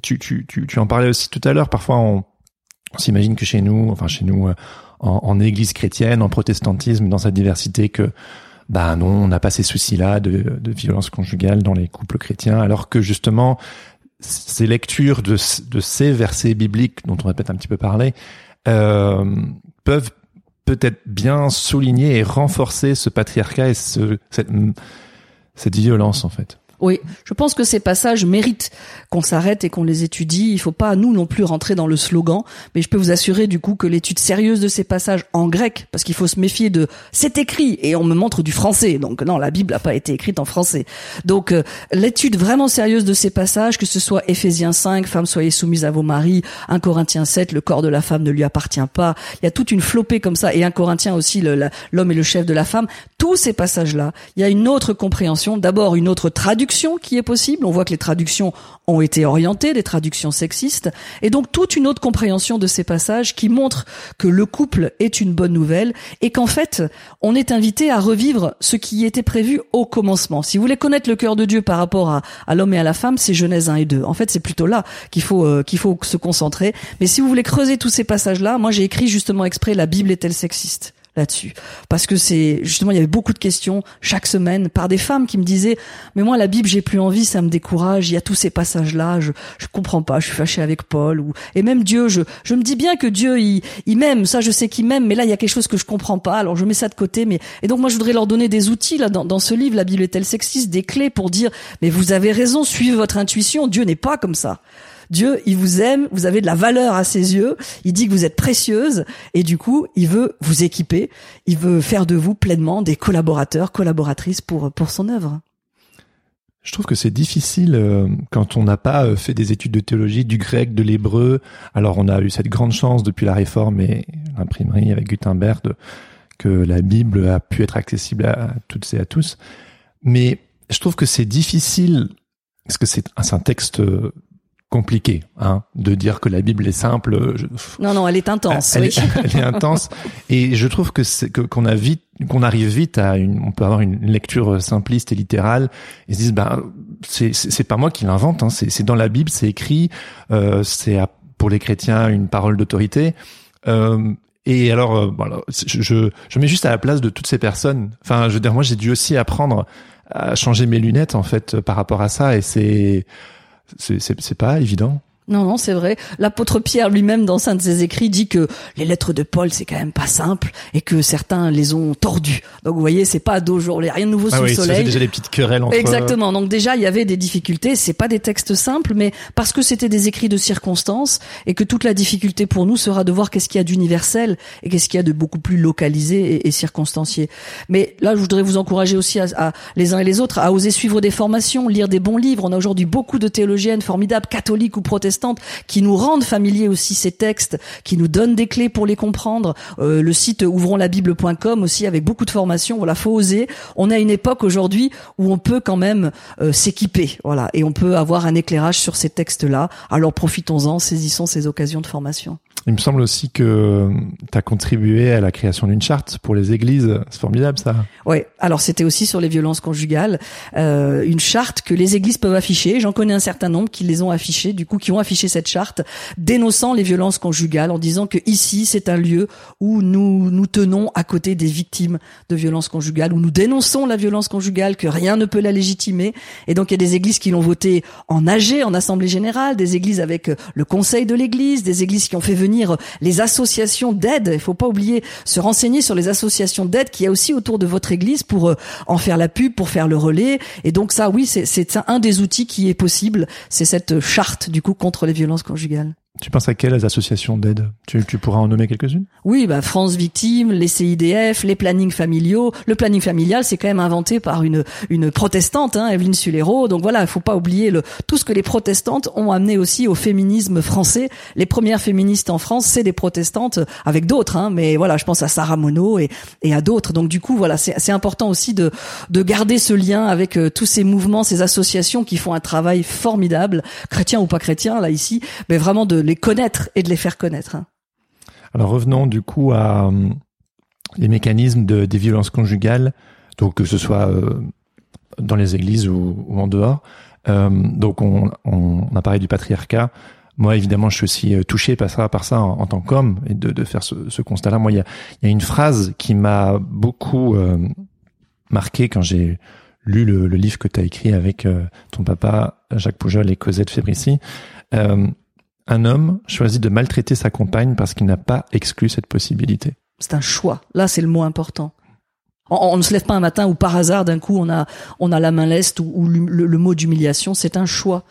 tu, tu, tu, tu en parlais aussi tout à l'heure. Parfois, on, on s'imagine que chez nous, enfin chez nous, euh, en, en, Église chrétienne, en protestantisme, dans sa diversité, que bah non, on n'a pas ces soucis-là de, de violence conjugale dans les couples chrétiens, alors que justement, ces lectures de, de ces versets bibliques dont on va peut-être un petit peu parler euh, peuvent peut-être bien souligner et renforcer ce patriarcat et ce, cette, cette violence en fait. Oui, je pense que ces passages méritent qu'on s'arrête et qu'on les étudie. Il faut pas nous non plus rentrer dans le slogan, mais je peux vous assurer du coup que l'étude sérieuse de ces passages en grec, parce qu'il faut se méfier de c'est écrit et on me montre du français. Donc non, la Bible n'a pas été écrite en français. Donc euh, l'étude vraiment sérieuse de ces passages, que ce soit Éphésiens 5, femmes soyez soumises à vos maris, 1 Corinthiens 7, le corps de la femme ne lui appartient pas. Il y a toute une flopée comme ça et 1 Corinthiens aussi l'homme est le chef de la femme. Tous ces passages-là, il y a une autre compréhension, d'abord une autre traduction qui est possible. On voit que les traductions ont été orientées, des traductions sexistes, et donc toute une autre compréhension de ces passages qui montrent que le couple est une bonne nouvelle et qu'en fait, on est invité à revivre ce qui était prévu au commencement. Si vous voulez connaître le cœur de Dieu par rapport à, l'homme et à la femme, c'est Genèse 1 et 2. En fait, c'est plutôt là qu'il faut euh, qu'il faut se concentrer. Mais si vous voulez creuser tous ces passages-là, moi j'ai écrit justement exprès la Bible est-elle sexiste là-dessus. Parce que c'est justement il y avait beaucoup de questions chaque semaine par des femmes qui me disaient mais moi la Bible j'ai plus envie ça me décourage il y a tous ces passages là je je comprends pas je suis fâché avec Paul ou et même Dieu je je me dis bien que Dieu il il m'aime ça je sais qu'il m'aime mais là il y a quelque chose que je comprends pas alors je mets ça de côté mais et donc moi je voudrais leur donner des outils là dans, dans ce livre la Bible est-elle sexiste des clés pour dire mais vous avez raison suivez votre intuition Dieu n'est pas comme ça Dieu, il vous aime, vous avez de la valeur à ses yeux, il dit que vous êtes précieuse et du coup, il veut vous équiper, il veut faire de vous pleinement des collaborateurs, collaboratrices pour pour son œuvre. Je trouve que c'est difficile euh, quand on n'a pas euh, fait des études de théologie, du grec, de l'hébreu. Alors on a eu cette grande chance depuis la réforme et l'imprimerie avec Gutenberg que la Bible a pu être accessible à toutes et à tous. Mais je trouve que c'est difficile parce que c'est un texte compliqué hein, de dire que la Bible est simple. non, non, elle est intense. Elle, oui. (laughs) elle est intense, et je trouve que c'est qu'on a vite, qu'on arrive vite à une, on peut avoir une lecture simpliste et littérale, et se disent ben c'est c'est pas moi qui l'invente, hein, c'est c'est dans la Bible, c'est écrit, euh, c'est pour les chrétiens une parole d'autorité. Euh, et alors, euh, voilà, je, je, je mets juste à la place de toutes ces personnes. Enfin, je veux dire, moi, j'ai dû aussi apprendre à changer mes lunettes en fait par rapport à ça, et c'est c'est pas évident. Non, non, c'est vrai. L'apôtre Pierre lui-même, dans un de ses écrits, dit que les lettres de Paul, c'est quand même pas simple et que certains les ont tordues. Donc, vous voyez, c'est pas d'aujourd'hui, rien de nouveau ah sous oui, le soleil. déjà des petites querelles entre... Exactement. Donc, déjà, il y avait des difficultés. C'est pas des textes simples, mais parce que c'était des écrits de circonstances et que toute la difficulté pour nous sera de voir qu'est-ce qu'il y a d'universel et qu'est-ce qu'il y a de beaucoup plus localisé et, et, circonstancié. Mais là, je voudrais vous encourager aussi à, à, les uns et les autres à oser suivre des formations, lire des bons livres. On a aujourd'hui beaucoup de théologiennes formidables, catholiques ou protestantes qui nous rendent familiers aussi ces textes, qui nous donnent des clés pour les comprendre. Euh, le site ouvronslabible.com aussi avec beaucoup de formations. Voilà, faut oser. On à une époque aujourd'hui où on peut quand même euh, s'équiper, voilà, et on peut avoir un éclairage sur ces textes-là. Alors profitons-en, saisissons ces occasions de formation. Il me semble aussi que tu as contribué à la création d'une charte pour les églises. C'est formidable ça. Oui, alors c'était aussi sur les violences conjugales, euh, une charte que les églises peuvent afficher. J'en connais un certain nombre qui les ont affichées, du coup qui ont affiché cette charte, dénonçant les violences conjugales en disant que ici c'est un lieu où nous nous tenons à côté des victimes de violences conjugales, où nous dénonçons la violence conjugale, que rien ne peut la légitimer. Et donc il y a des églises qui l'ont voté en AG, en assemblée générale, des églises avec le conseil de l'église, des églises qui ont fait venir les associations d'aide. Il faut pas oublier se renseigner sur les associations d'aide qu'il y aussi autour de votre église pour euh, en faire la pub, pour faire le relais. Et donc ça, oui, c'est un des outils qui est possible. C'est cette charte du coup contre les violences conjugales. Tu penses à quelles associations d'aide tu, tu, pourras en nommer quelques-unes? Oui, bah France Victime, les CIDF, les plannings familiaux. Le planning familial, c'est quand même inventé par une une protestante, hein, Evelyne Sulero. Donc voilà, il faut pas oublier le tout ce que les protestantes ont amené aussi au féminisme français. Les premières féministes en France, c'est des protestantes, avec d'autres, hein, mais voilà, je pense à Sarah Monod et, et à d'autres. Donc du coup, voilà, c'est important aussi de de garder ce lien avec euh, tous ces mouvements, ces associations qui font un travail formidable, chrétiens ou pas chrétiens, là ici, mais vraiment de les connaître et de les faire connaître. Hein. Alors revenons du coup à euh, les mécanismes de, des violences conjugales, donc que ce soit euh, dans les églises ou, en dehors. Euh, donc on, a parlé du patriarcat. Moi, évidemment, je suis aussi touché par ça, par ça en, tant qu'homme et de, de faire ce, constat-là. Moi, il y a, y a, une phrase qui m'a beaucoup marqué quand j'ai lu le, livre que tu as écrit avec ton papa, Jacques Poujol et Cosette Fébrici. Un homme choisit de maltraiter sa compagne parce qu'il n'a pas exclu cette possibilité. C'est un choix. Là, c'est le mot important. On, ne se lève pas un matin où par hasard, d'un coup, on a, la main leste ou, ou le, le, mot d'humiliation. C'est un choix.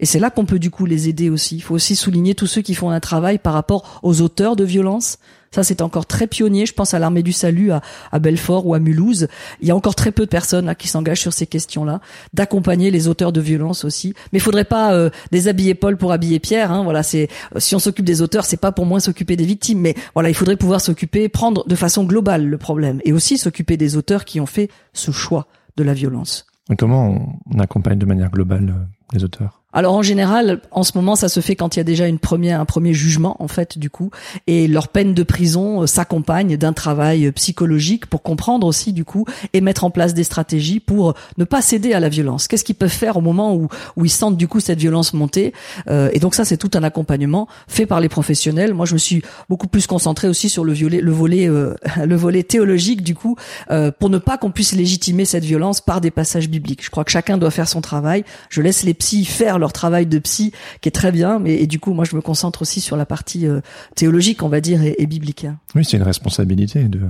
Et c'est là qu'on peut du coup les aider aussi. Il faut aussi souligner tous ceux qui font un travail par rapport aux auteurs de violences. Ça, c'est encore très pionnier. Je pense à l'armée du salut à, à, Belfort ou à Mulhouse. Il y a encore très peu de personnes là qui s'engagent sur ces questions-là, d'accompagner les auteurs de violences aussi. Mais il faudrait pas euh, déshabiller Paul pour habiller Pierre. Hein. Voilà, c'est si on s'occupe des auteurs, c'est pas pour moins s'occuper des victimes, mais voilà, il faudrait pouvoir s'occuper, prendre de façon globale le problème, et aussi s'occuper des auteurs qui ont fait ce choix de la violence. Et comment on accompagne de manière globale euh, les auteurs? Alors en général, en ce moment, ça se fait quand il y a déjà une première, un premier jugement en fait du coup, et leur peine de prison euh, s'accompagne d'un travail psychologique pour comprendre aussi du coup et mettre en place des stratégies pour ne pas céder à la violence. Qu'est-ce qu'ils peuvent faire au moment où où ils sentent du coup cette violence monter euh, Et donc ça, c'est tout un accompagnement fait par les professionnels. Moi, je me suis beaucoup plus concentré aussi sur le, violet, le volet euh, (laughs) le volet théologique du coup euh, pour ne pas qu'on puisse légitimer cette violence par des passages bibliques. Je crois que chacun doit faire son travail. Je laisse les psys faire leur travail de psy qui est très bien, mais et du coup moi je me concentre aussi sur la partie euh, théologique, on va dire, et, et biblique. Oui, c'est une responsabilité de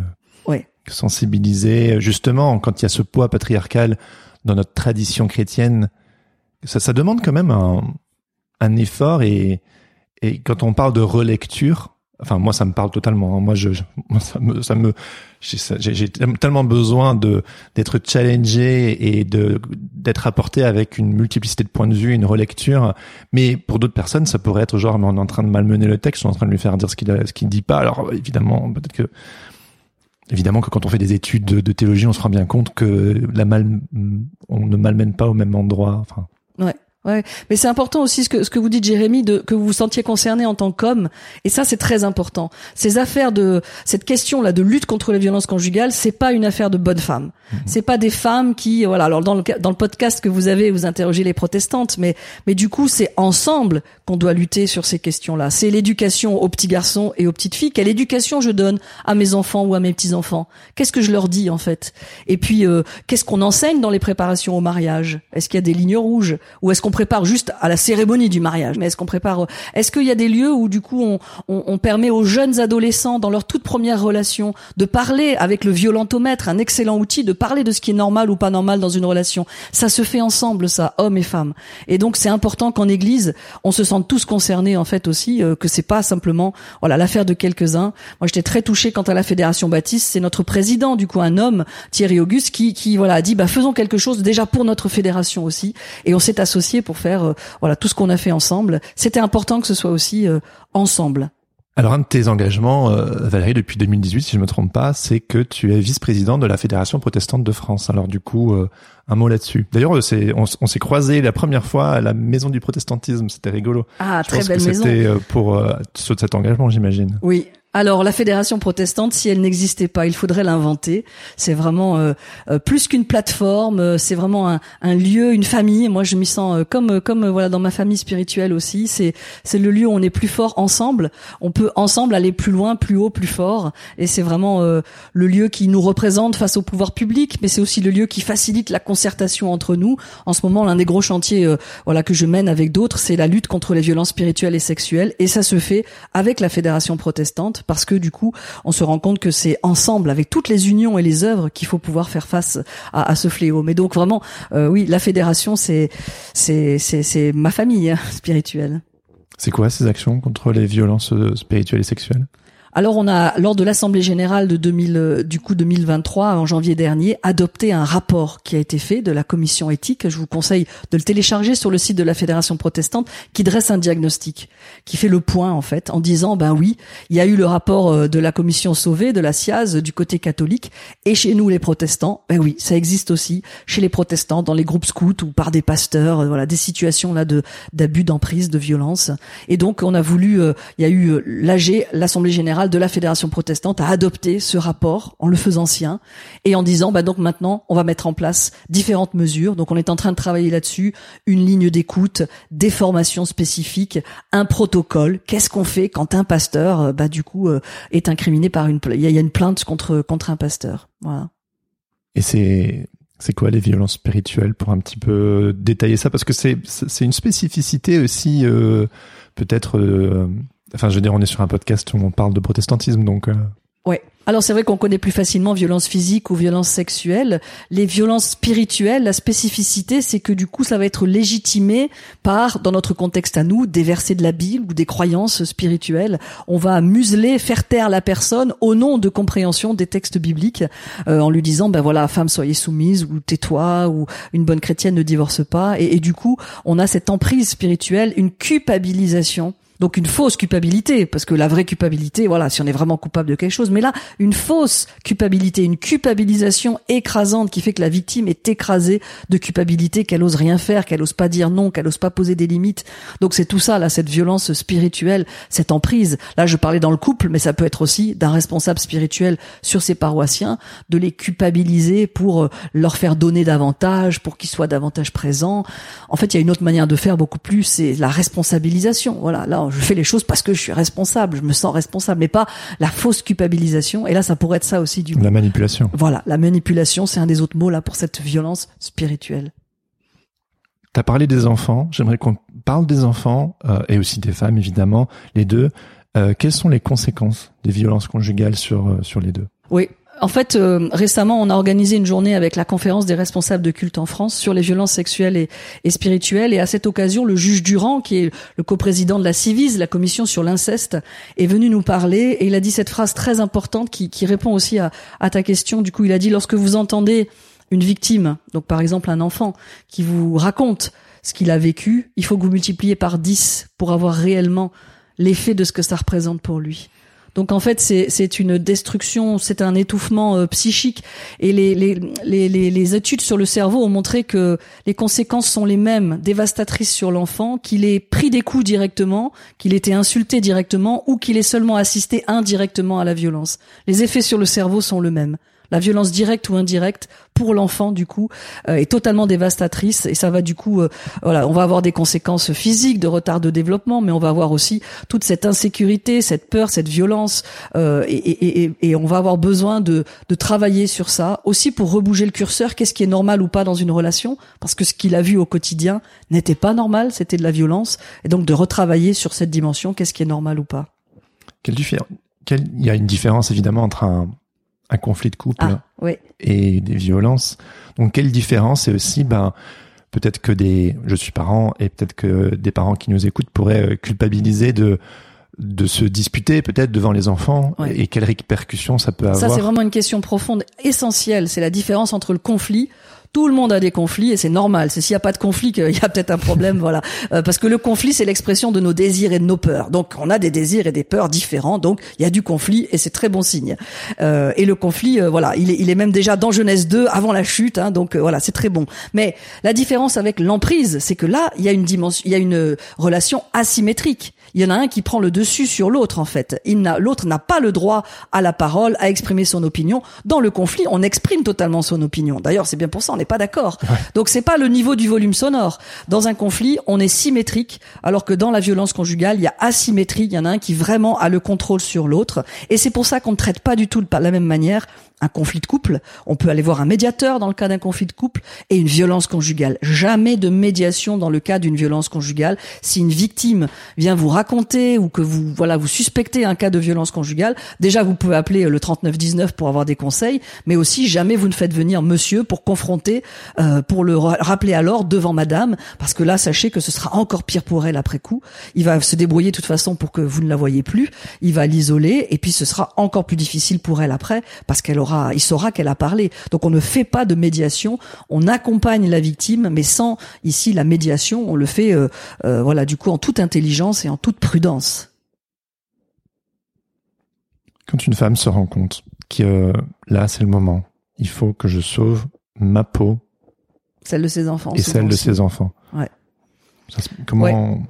ouais. sensibiliser justement quand il y a ce poids patriarcal dans notre tradition chrétienne. Ça, ça demande quand même un, un effort et, et quand on parle de relecture, enfin moi ça me parle totalement. Hein. Moi je, ça me, ça me j'ai tellement besoin de d'être challengé et de d'être apporté avec une multiplicité de points de vue, une relecture. Mais pour d'autres personnes, ça pourrait être genre, mais on est en train de malmener le texte, on est en train de lui faire dire ce qu'il ce qu'il dit pas. Alors évidemment, peut-être que évidemment que quand on fait des études de, théologie, on se rend bien compte que la mal, on ne malmène pas au même endroit. Enfin, ouais. Ouais, mais c'est important aussi ce que ce que vous dites Jérémy de que vous vous sentiez concerné en tant qu'homme et ça c'est très important. Ces affaires de cette question là de lutte contre les violences conjugales, c'est pas une affaire de bonnes femmes. Mhm. C'est pas des femmes qui voilà, alors dans le dans le podcast que vous avez, vous interrogez les protestantes mais mais du coup, c'est ensemble qu'on doit lutter sur ces questions-là. C'est l'éducation aux petits garçons et aux petites filles. Quelle éducation je donne à mes enfants ou à mes petits-enfants? Qu'est-ce que je leur dis en fait? Et puis euh, qu'est-ce qu'on enseigne dans les préparations au mariage? Est-ce qu'il y a des lignes rouges? Ou est-ce qu'on prépare juste à la cérémonie du mariage, mais est-ce qu'on prépare Est-ce qu'il y a des lieux où du coup on, on, on, permet aux jeunes adolescents dans leur toute première relation de parler avec le violentomètre, un excellent outil, de parler de ce qui est normal ou pas normal dans une relation? Ça se fait ensemble, ça, hommes et femmes. Et donc c'est important qu'en Église on se sente tous concernés en fait aussi, euh, que c'est pas simplement voilà l'affaire de quelques-uns. Moi j'étais très touchée quant à la Fédération Baptiste, c'est notre président du coup un homme Thierry Auguste qui qui voilà a dit bah faisons quelque chose déjà pour notre fédération aussi et on s'est associé pour faire euh, voilà tout ce qu'on a fait ensemble. C'était important que ce soit aussi euh, ensemble. Alors un de tes engagements, euh, Valérie, depuis 2018, si je me trompe pas, c'est que tu es vice-présidente de la Fédération protestante de France. Alors du coup, un mot là-dessus. D'ailleurs, on, on s'est croisé la première fois à la Maison du Protestantisme. C'était rigolo. Ah, je très pense belle que maison. C'était pour cet engagement, j'imagine. Oui, alors la fédération protestante, si elle n'existait pas, il faudrait l'inventer. C'est vraiment euh, euh, plus qu'une plateforme, euh, c'est vraiment un, un, lieu, une famille. Moi, je m'y sens comme comme voilà dans ma famille spirituelle aussi. C'est c'est le lieu où on est plus fort ensemble. On peut ensemble aller plus loin, plus haut, plus fort. Et c'est vraiment le lieu qui nous représente face au pouvoir public, mais c'est aussi le lieu qui facilite la concertation entre nous. En ce moment, l'un des gros chantiers voilà que je mène avec d'autres, c'est la lutte contre les violences spirituelles et sexuelles, et ça se fait avec la fédération protestante parce que du coup, on se rend compte que c'est ensemble, avec toutes les unions et les œuvres, qu'il faut pouvoir faire face à, ce fléau. Mais donc vraiment, euh, oui, la fédération, c'est c'est c'est ma famille hein, (laughs) spirituelle. C'est quoi ces actions contre les violences spirituelles et sexuelles? Alors on a lors de l'assemblée générale de 2000 euh, du coup 2023 en janvier dernier adopté un rapport qui a été fait de la commission éthique. Je vous conseille de le télécharger sur le site de la Fédération protestante qui dresse un diagnostic, qui fait le point en fait en disant ben oui, il y a eu le rapport euh, de la commission sauvée de la SIAZ du côté catholique et chez nous les protestants, ben oui, ça existe aussi chez les protestants dans les groupes scouts ou par des pasteurs, euh, voilà des situations là de d'abus d'emprise, de violence. Et donc on a voulu il y a eu l'AG, l'assemblée générale de la Fédération protestante a adopté ce rapport en le faisant sien et en disant bah donc maintenant on va mettre en place différentes mesures. Donc on est en train de travailler là-dessus, une ligne d'écoute, des formations spécifiques, un protocole. Qu'est-ce qu'on fait quand un pasteur euh, bah du coup euh, est incriminé par une il y a une plainte contre contre un pasteur. Voilà. Et c'est c'est quoi les violences spirituelles pour un petit peu détailler ça? Parce que c'est c'est une spécificité aussi euh, peut-être Enfin, je veux dire, on est sur un podcast où on parle de protestantisme, donc. Euh... Ouais. Alors c'est vrai qu'on connaît plus facilement violence physique ou violence sexuelle. Les violences spirituelles, la spécificité, c'est que du coup, ça va être légitimé par, dans notre contexte à nous, des versets de la Bible ou des croyances spirituelles. On va museler, faire taire la personne au nom de compréhension des textes bibliques, euh, en lui disant, ben voilà, femme, soyez soumise, ou tais-toi, ou une bonne chrétienne ne divorce pas. Et, et du coup, on a cette emprise spirituelle, une culpabilisation donc une fausse culpabilité, parce que la vraie culpabilité, voilà, si on est vraiment coupable de quelque chose, mais là, une fausse culpabilité, une culpabilisation écrasante qui fait que la victime est écrasée de culpabilité, qu'elle ose rien faire, qu'elle ose pas dire non, qu'elle ose pas poser des limites. Donc c'est tout ça, là, cette violence spirituelle, cette emprise. Là, je parlais dans le couple, mais ça peut être aussi d'un responsable spirituel sur ses paroissiens, de les culpabiliser pour euh, leur faire donner davantage, pour qu'ils soient davantage présents. En fait, il y a une autre manière de faire beaucoup plus, c'est la responsabilisation. Voilà, là, je fais les choses parce que je suis responsable, je me sens responsable, mais pas la fausse culpabilisation. Et là, ça pourrait être ça aussi du La manipulation. Voilà, la manipulation, c'est un des autres mots là pour cette violence spirituelle. Tu as parlé des enfants, j'aimerais qu'on parle des enfants euh, et aussi des femmes évidemment, les deux. Euh, quelles sont les conséquences des violences conjugales sur euh, sur les deux? Oui, en fait, euh, récemment, on a organisé une journée avec la conférence des responsables de culte en France sur les violences sexuelles et, spirituelles. Et à cette occasion, le juge Durand, qui est le coprésident de la CIVIS, la commission sur l'inceste, est venu nous parler et il a dit cette phrase très importante qui, répond aussi à, ta question. Du coup, il a dit lorsque vous entendez une victime, donc par exemple un enfant, qui vous raconte ce qu'il a vécu, il faut que vous multipliez par 10 pour avoir réellement l'effet de ce que ça représente pour lui. Donc en fait, c'est une destruction, c'est un étouffement euh, psychique. Et les les, les les études sur le cerveau ont montré que les conséquences sont les mêmes, dévastatrices sur l'enfant, qu'il ait pris des coups directement, qu'il ait été insulté directement ou qu'il ait seulement assisté indirectement à la violence. Les effets sur le cerveau sont le même. La violence directe ou indirecte pour l'enfant du coup euh, est totalement dévastatrice. Et ça va du coup euh, voilà on va avoir des conséquences physiques de retard de développement mais on va avoir aussi toute cette insécurité cette peur cette violence euh, et, et, et, et, on va avoir besoin de, de travailler sur ça aussi pour rebouger le curseur. Qu'est-ce qui est normal ou pas dans une relation? Parce que ce qu'il a vu au quotidien n'était pas normal c'était de la violence. Et donc de retravailler sur cette dimension qu'est-ce qui est normal ou pas? Quelle il y a une différence évidemment entre un un conflit de couple ah, oui. et des violences. Donc quelle différence et aussi ben peut-être que des je suis parent et peut-être que des parents qui nous écoutent pourraient euh, culpabiliser de de se disputer peut-être devant les enfants et quelles répercussions ça peut avoir. Ça c'est vraiment une question profonde, essentielle, c'est la différence entre le conflit tout le monde a des conflits et c'est normal. C'est s'il n'y a pas de conflit qu'il y a peut-être un problème, (laughs) voilà. Euh, parce que le conflit, c'est l'expression de nos désirs et de nos peurs. Donc, on a des désirs et des peurs différents. Donc, il y a du conflit et c'est très bon signe. Euh, et le conflit, euh, voilà, il est, il est même déjà dans Genèse 2, avant la chute. Hein, donc, voilà, c'est très bon. Mais la différence avec l'emprise, c'est que là, il y a une dimension, il y a une relation asymétrique il y en a un qui prend le dessus sur l'autre en fait. Il n'a l'autre n'a pas le droit à la parole, à exprimer son opinion. Dans le conflit, on exprime totalement son opinion. D'ailleurs, c'est bien pour ça, on n'est pas d'accord. Donc c'est pas le niveau du volume sonore. Dans un conflit, on est symétrique, alors que dans la violence conjugale, il y a asymétrie. Il y en a un qui vraiment a le contrôle sur l'autre, et c'est pour ça qu'on ne traite pas du tout de la même manière un conflit de couple, on peut aller voir un médiateur dans le cas d'un conflit de couple et une violence conjugale. Jamais de médiation dans le cas d'une violence conjugale. Si une victime vient vous raconter ou que vous voilà vous suspectez un cas de violence conjugale, déjà vous pouvez appeler le 3919 pour avoir des conseils, mais aussi jamais vous ne faites venir monsieur pour confronter, euh, pour le rappeler alors devant madame, parce que là sachez que ce sera encore pire pour elle après coup. Il va se débrouiller de toute façon pour que vous ne la voyez plus. Il va l'isoler et puis ce sera encore plus difficile pour elle après parce qu'elle il saura qu'elle a parlé. Donc on ne fait pas de médiation, on accompagne la victime, mais sans ici la médiation, on le fait, euh, euh, voilà, du coup en toute intelligence et en toute prudence. Quand une femme se rend compte que là c'est le moment, il faut que je sauve ma peau, celle de ses enfants et celle de ses enfants. Ouais. comment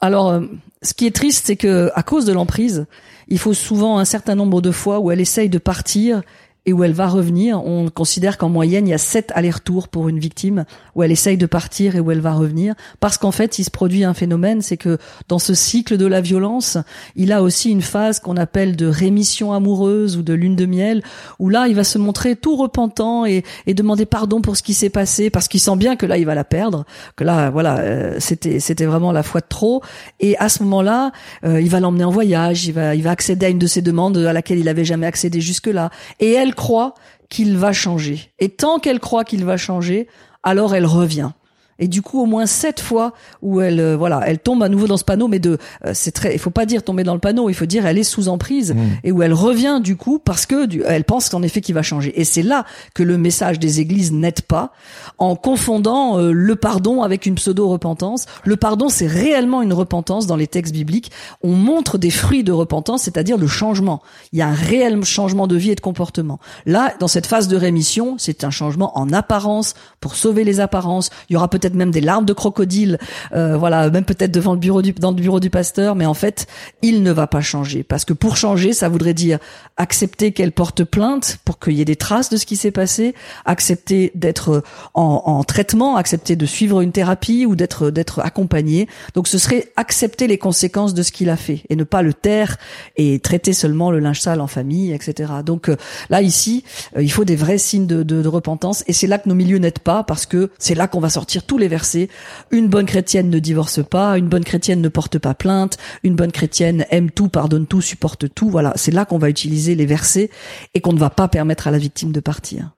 Alors, euh, ce qui est triste, c'est que à cause de l'emprise, il faut souvent un certain nombre de fois où elle essaye de partir et où elle va revenir. On considère qu'en moyenne, il y a sept allers-retours pour une victime où elle essaye de partir et où elle va revenir. Parce qu'en fait, il se produit un phénomène, c'est que dans ce cycle de la violence, il a aussi une phase qu'on appelle de rémission amoureuse ou de lune de miel, où là, il va se montrer tout repentant et, et demander pardon pour ce qui s'est passé, parce qu'il sent bien que là, il va la perdre, que là, voilà, euh, c'était c'était vraiment la foi de trop. Et à ce moment-là, euh, il va l'emmener en voyage, il va il va accéder à une de ses demandes à laquelle il avait jamais accédé jusque-là. Et elle croit qu'il va changer. Et tant qu'elle croit qu'il va changer, alors elle revient. Et du coup, au moins sept fois où elle, euh, voilà, elle tombe à nouveau dans ce panneau, mais de, euh, c'est très, il faut pas dire tomber dans le panneau, il faut dire elle est sous emprise mmh. et où elle revient du coup parce que du, elle pense qu'en effet qu'il va changer. Et c'est là que le message des églises n'aide pas en confondant euh, le pardon avec une pseudo repentance. Le pardon, c'est réellement une repentance dans les textes bibliques. On montre des fruits de repentance, c'est-à-dire le changement. Il y a un réel changement de vie et de comportement. Là, dans cette phase de rémission, c'est un changement en apparence pour sauver les apparences. Il y aura peut-être peut-être même des larmes de crocodile, euh, voilà, même peut-être devant le bureau du dans le bureau du pasteur, mais en fait, il ne va pas changer parce que pour changer, ça voudrait dire accepter qu'elle porte plainte pour qu'il y ait des traces de ce qui s'est passé, accepter d'être en, en, traitement, accepter de suivre une thérapie ou d'être d'être accompagné. Donc ce serait accepter les conséquences de ce qu'il a fait et ne pas le taire et traiter seulement le linge sale en famille, etc. Donc euh, là ici, euh, il faut des vrais signes de, de, de repentance et c'est là que nos milieux n'aident pas parce que c'est là qu'on va sortir tout les versets. Une bonne chrétienne ne divorce pas, une bonne chrétienne ne porte pas plainte, une bonne chrétienne aime tout, pardonne tout, supporte tout. Voilà, c'est là qu'on va utiliser les versets et qu'on ne va pas permettre à la victime de partir.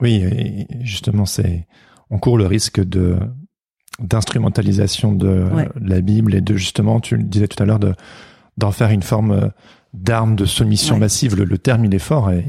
Oui, justement, c'est on court le risque de d'instrumentalisation de la Bible et de justement, tu le disais tout à l'heure, de d'en faire une forme d'arme de soumission massive. Le, terme il est fort et,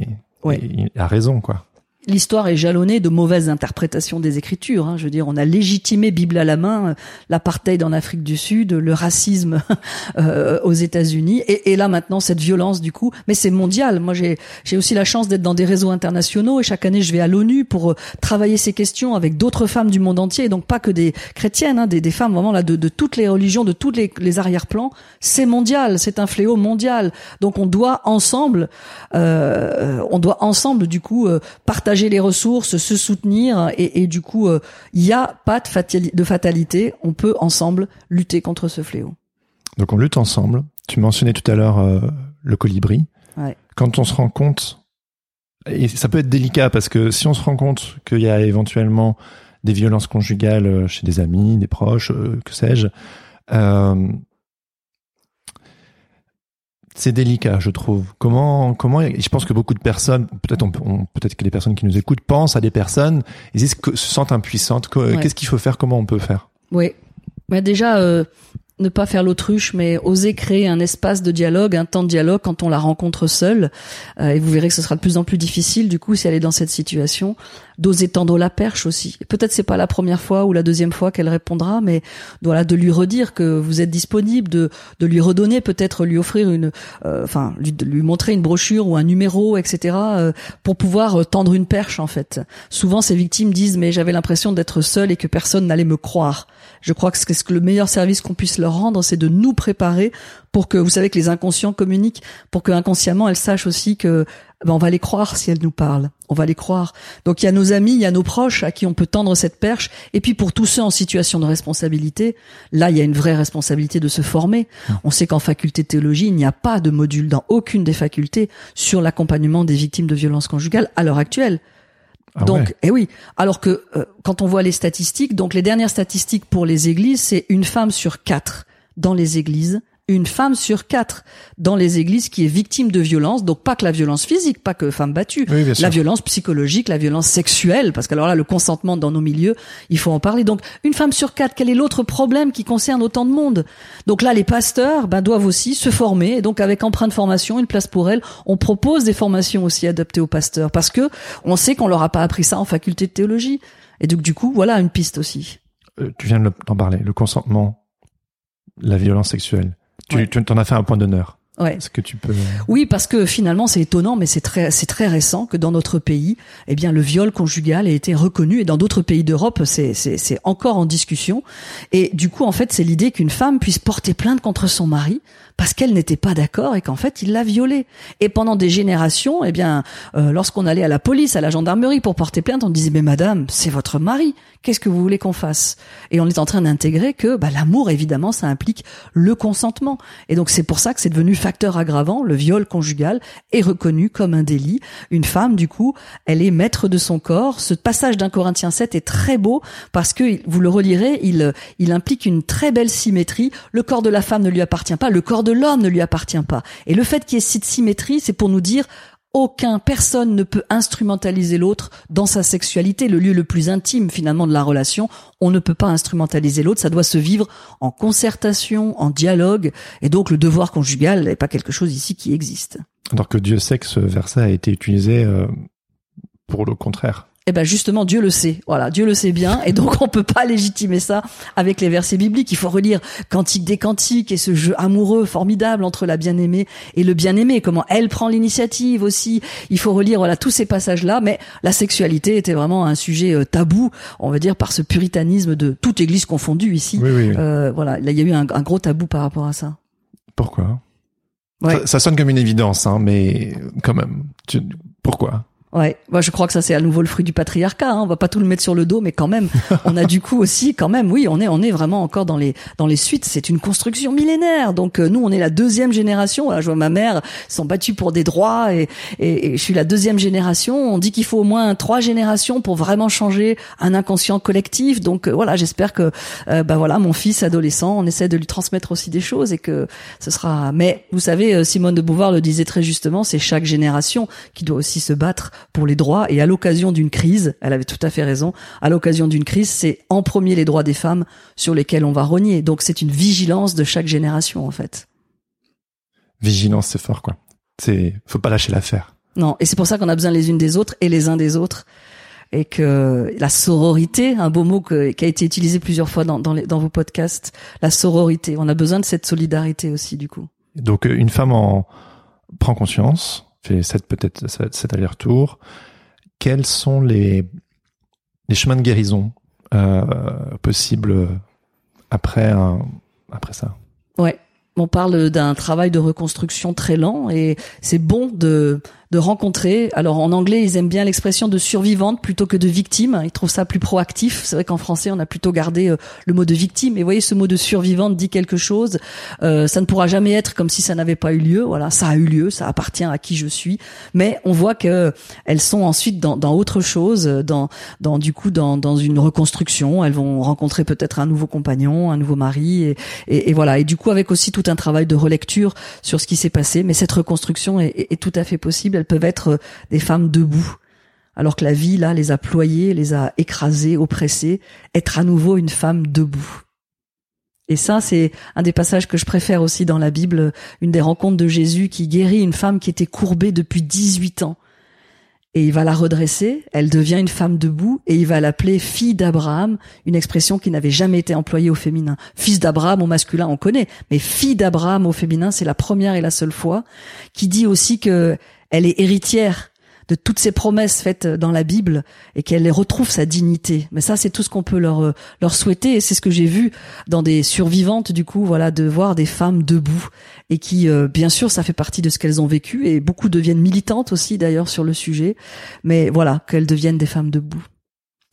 il a raison quoi. L'histoire est jalonnée de mauvaises interprétations des Écritures. Hein. Je veux dire, on a légitimé Bible à la main l'apartheid en Afrique du Sud, le racisme (laughs) euh, aux États-Unis, et, et, là maintenant cette violence du coup. Mais c'est mondial. Moi, j'ai aussi la chance d'être dans des réseaux internationaux et chaque année je vais à l'ONU pour euh, travailler ces questions avec d'autres femmes du monde entier, donc pas que des chrétiennes, hein, des, des femmes vraiment là de, de toutes les religions, de tous les, les arrière-plans. C'est mondial, c'est un fléau mondial. Donc on doit ensemble, euh, on doit ensemble du coup euh, partager les ressources, se soutenir et, et du coup il euh, n'y a pas de, de fatalité. On peut ensemble lutter contre ce fléau. Donc on lutte ensemble. Tu mentionnais tout à l'heure euh, le colibri. Ouais. Quand on se rend compte, et ça peut être délicat parce que si on se rend compte qu'il y a éventuellement des violences conjugales chez des amis, des proches, que sais-je, euh, c'est délicat, je trouve. Comment, comment, je pense que beaucoup de personnes, peut-être, on, peut-être que les personnes qui nous écoutent pensent à des personnes, ils se sentent impuissantes. Qu'est-ce qu'il faut faire? Comment on peut faire? Oui, mais déjà, euh, ne pas faire l'autruche, mais oser créer un espace de dialogue, un temps de dialogue quand on la rencontre seule. Euh, et vous verrez que ce sera de plus en plus difficile, du coup, si elle est dans cette situation, d'oser tendre la perche aussi. Peut-être c'est pas la première fois ou la deuxième fois qu'elle répondra, mais voilà, de lui redire que vous êtes disponible, de, de lui redonner, peut-être lui offrir une, euh, enfin, lui, lui montrer une brochure ou un numéro, etc., euh, pour pouvoir tendre une perche en fait. Souvent, ces victimes disent mais j'avais l'impression d'être seule et que personne n'allait me croire. Je crois que ce que le meilleur service qu'on puisse leur rendre, c'est de nous préparer pour que, vous savez que les inconscients communiquent, pour que inconsciemment elles sachent aussi que ben, on va les croire si elles nous parlent. On va les croire. Donc il y a nos amis, il y a nos proches à qui on peut tendre cette perche. Et puis pour tous ceux en situation de responsabilité, là il y a une vraie responsabilité de se former. Mmh. On sait qu'en faculté de théologie, il n'y a pas de module dans aucune des facultés sur l'accompagnement des victimes de violences conjugales à l'heure actuelle. Ah donc, eh oui. Alors que euh, quand on voit les statistiques, donc les dernières statistiques pour les églises, c'est une femme sur quatre dans les églises une femme sur quatre dans les églises qui est victime de violence, donc pas que la violence physique, pas que femme battue, la violence psychologique, la violence sexuelle, parce qu'alors là, le consentement dans nos milieux, il faut en parler. Donc, une femme sur quatre, quel est l'autre problème qui concerne autant de monde? Donc là, les pasteurs ben, doivent aussi se former, et donc avec empreinte formation, une place pour elles, on propose des formations aussi adaptées aux pasteurs, parce que on sait qu'on leur a pas appris ça en faculté de théologie. Et donc, du coup, voilà une piste aussi. Euh, tu viens d'en parler, le consentement, la violence sexuelle. Tu, tu en as fait un point d'honneur. Ouais. Est-ce que tu peux Oui, parce que finalement, c'est étonnant, mais c'est très, c'est très récent que dans notre pays, eh bien, le viol conjugal ait été reconnu, et dans d'autres pays d'Europe, c'est, c'est, c'est encore en discussion. Et du coup, en fait, c'est l'idée qu'une femme puisse porter plainte contre son mari parce qu'elle n'était pas d'accord et qu'en fait il l'a violée. Et pendant des générations, eh bien, euh, lorsqu'on allait à la police, à la gendarmerie pour porter plainte, on disait mais madame, c'est votre mari. Qu'est-ce que vous voulez qu'on fasse? Et on est en train d'intégrer que bah, l'amour, évidemment, ça implique le consentement. Et donc c'est pour ça que c'est devenu facteur aggravant. Le viol conjugal est reconnu comme un délit. Une femme, du coup, elle est maître de son corps. Ce passage d'un Corinthiens 7 est très beau parce que vous le relirez, il, il implique une très belle symétrie. Le corps de la femme ne lui appartient pas. Le corps l'homme ne lui appartient pas. Et le fait qu'il y ait cette symétrie, c'est pour nous dire aucun, personne ne peut instrumentaliser l'autre dans sa sexualité, le lieu le plus intime finalement de la relation. On ne peut pas instrumentaliser l'autre, ça doit se vivre en concertation, en dialogue, et donc le devoir conjugal n'est pas quelque chose ici qui existe. Alors que Dieu sait que a été utilisé euh, pour le contraire. Eh ben justement, Dieu le sait. Voilà, Dieu le sait bien, et donc (laughs) on peut pas légitimer ça avec les versets bibliques. Il faut relire Cantique des Cantiques et ce jeu amoureux formidable entre la bien-aimée et le bien-aimé. Comment elle prend l'initiative aussi. Il faut relire voilà tous ces passages-là. Mais la sexualité était vraiment un sujet euh, tabou, on va dire par ce puritanisme de toute Église confondue ici. Oui, oui, euh, voilà, il y a eu un, gros tabou par rapport à ça. Pourquoi? Ça, ça, sonne comme une évidence, hein, mais quand même. Tu, pourquoi? Ouais, moi je crois que ça c'est à nouveau le fruit du patriarcat. Hein. On va pas tout le mettre sur le dos, mais quand même, (laughs) on a du coup aussi, quand même, oui, on est on est vraiment encore dans les dans les suites. C'est une construction millénaire. Donc euh, nous, on est la deuxième génération. Là, je vois ma mère sont battues pour des droits et, et, je suis la deuxième génération. On dit qu'il faut au moins trois générations pour vraiment changer un inconscient collectif. Donc euh, voilà, j'espère que euh, bah voilà, mon fils adolescent, on essaie de lui transmettre aussi des choses et que ce sera. Mais vous savez, Simone de Beauvoir le disait très justement, c'est chaque génération qui doit aussi se battre pour les droits. Et à l'occasion d'une crise, elle avait tout à fait raison, à l'occasion d'une crise, c'est en premier les droits des femmes sur lesquels on va rogner. Donc c'est une vigilance de chaque génération en fait. Vigilance, c'est fort quoi. C'est, faut pas lâcher l'affaire. Non, et c'est pour ça qu'on a besoin les unes des autres et les uns des autres et que la sororité, un beau mot qui a été utilisé plusieurs fois dans, dans, dans, vos podcasts, la sororité. On a besoin de cette solidarité aussi, du coup. Donc, euh, une femme en prend conscience, fait cette peut-être cet aller-retour. Quels sont les les chemins de guérison euh, possibles après un, après ça? Ouais, on parle d'un travail de reconstruction très lent et c'est bon de de rencontrer. Alors en anglais, ils aiment bien l'expression de survivante plutôt que de victime. Ils trouvent ça plus proactif. C'est vrai qu'en français, on a plutôt gardé euh, le mot de victime. Et vous voyez, ce mot de survivante dit quelque chose. Euh, ça ne pourra jamais être comme si ça n'avait pas eu lieu. Voilà, ça a eu lieu, ça appartient à qui je suis. Mais on voit que elles sont ensuite dans, dans autre chose, dans, dans du coup dans, dans une reconstruction. Elles vont rencontrer peut-être un nouveau compagnon, un nouveau mari, et, et, et, voilà. Et du coup, avec aussi tout un travail de relecture sur ce qui s'est passé. Mais cette reconstruction est, tout à fait possible elles peuvent être euh, des femmes debout, alors que la vie, là, les a ployées, les a écrasées, oppressées, être à nouveau une femme debout. Et ça, c'est un des passages que je préfère aussi dans la Bible, une des rencontres de Jésus qui guérit une femme qui était courbée depuis 18 ans. Et il va la redresser, elle devient une femme debout, et il va l'appeler fille d'Abraham, une expression qui n'avait jamais été employée au féminin. Fils d'Abraham au masculin, on connaît, mais fille d'Abraham au féminin, c'est la première et la seule fois, qui dit aussi que elle est héritière de toutes ces promesses faites dans la Bible et qu'elle retrouve sa dignité. Mais ça, c'est tout ce qu'on peut leur euh, leur souhaiter et c'est ce que j'ai vu dans des survivantes du coup, voilà, de voir des femmes debout et qui, euh, bien sûr, ça fait partie de ce qu'elles ont vécu et beaucoup deviennent militantes aussi d'ailleurs sur le sujet. Mais voilà, qu'elles deviennent des femmes debout.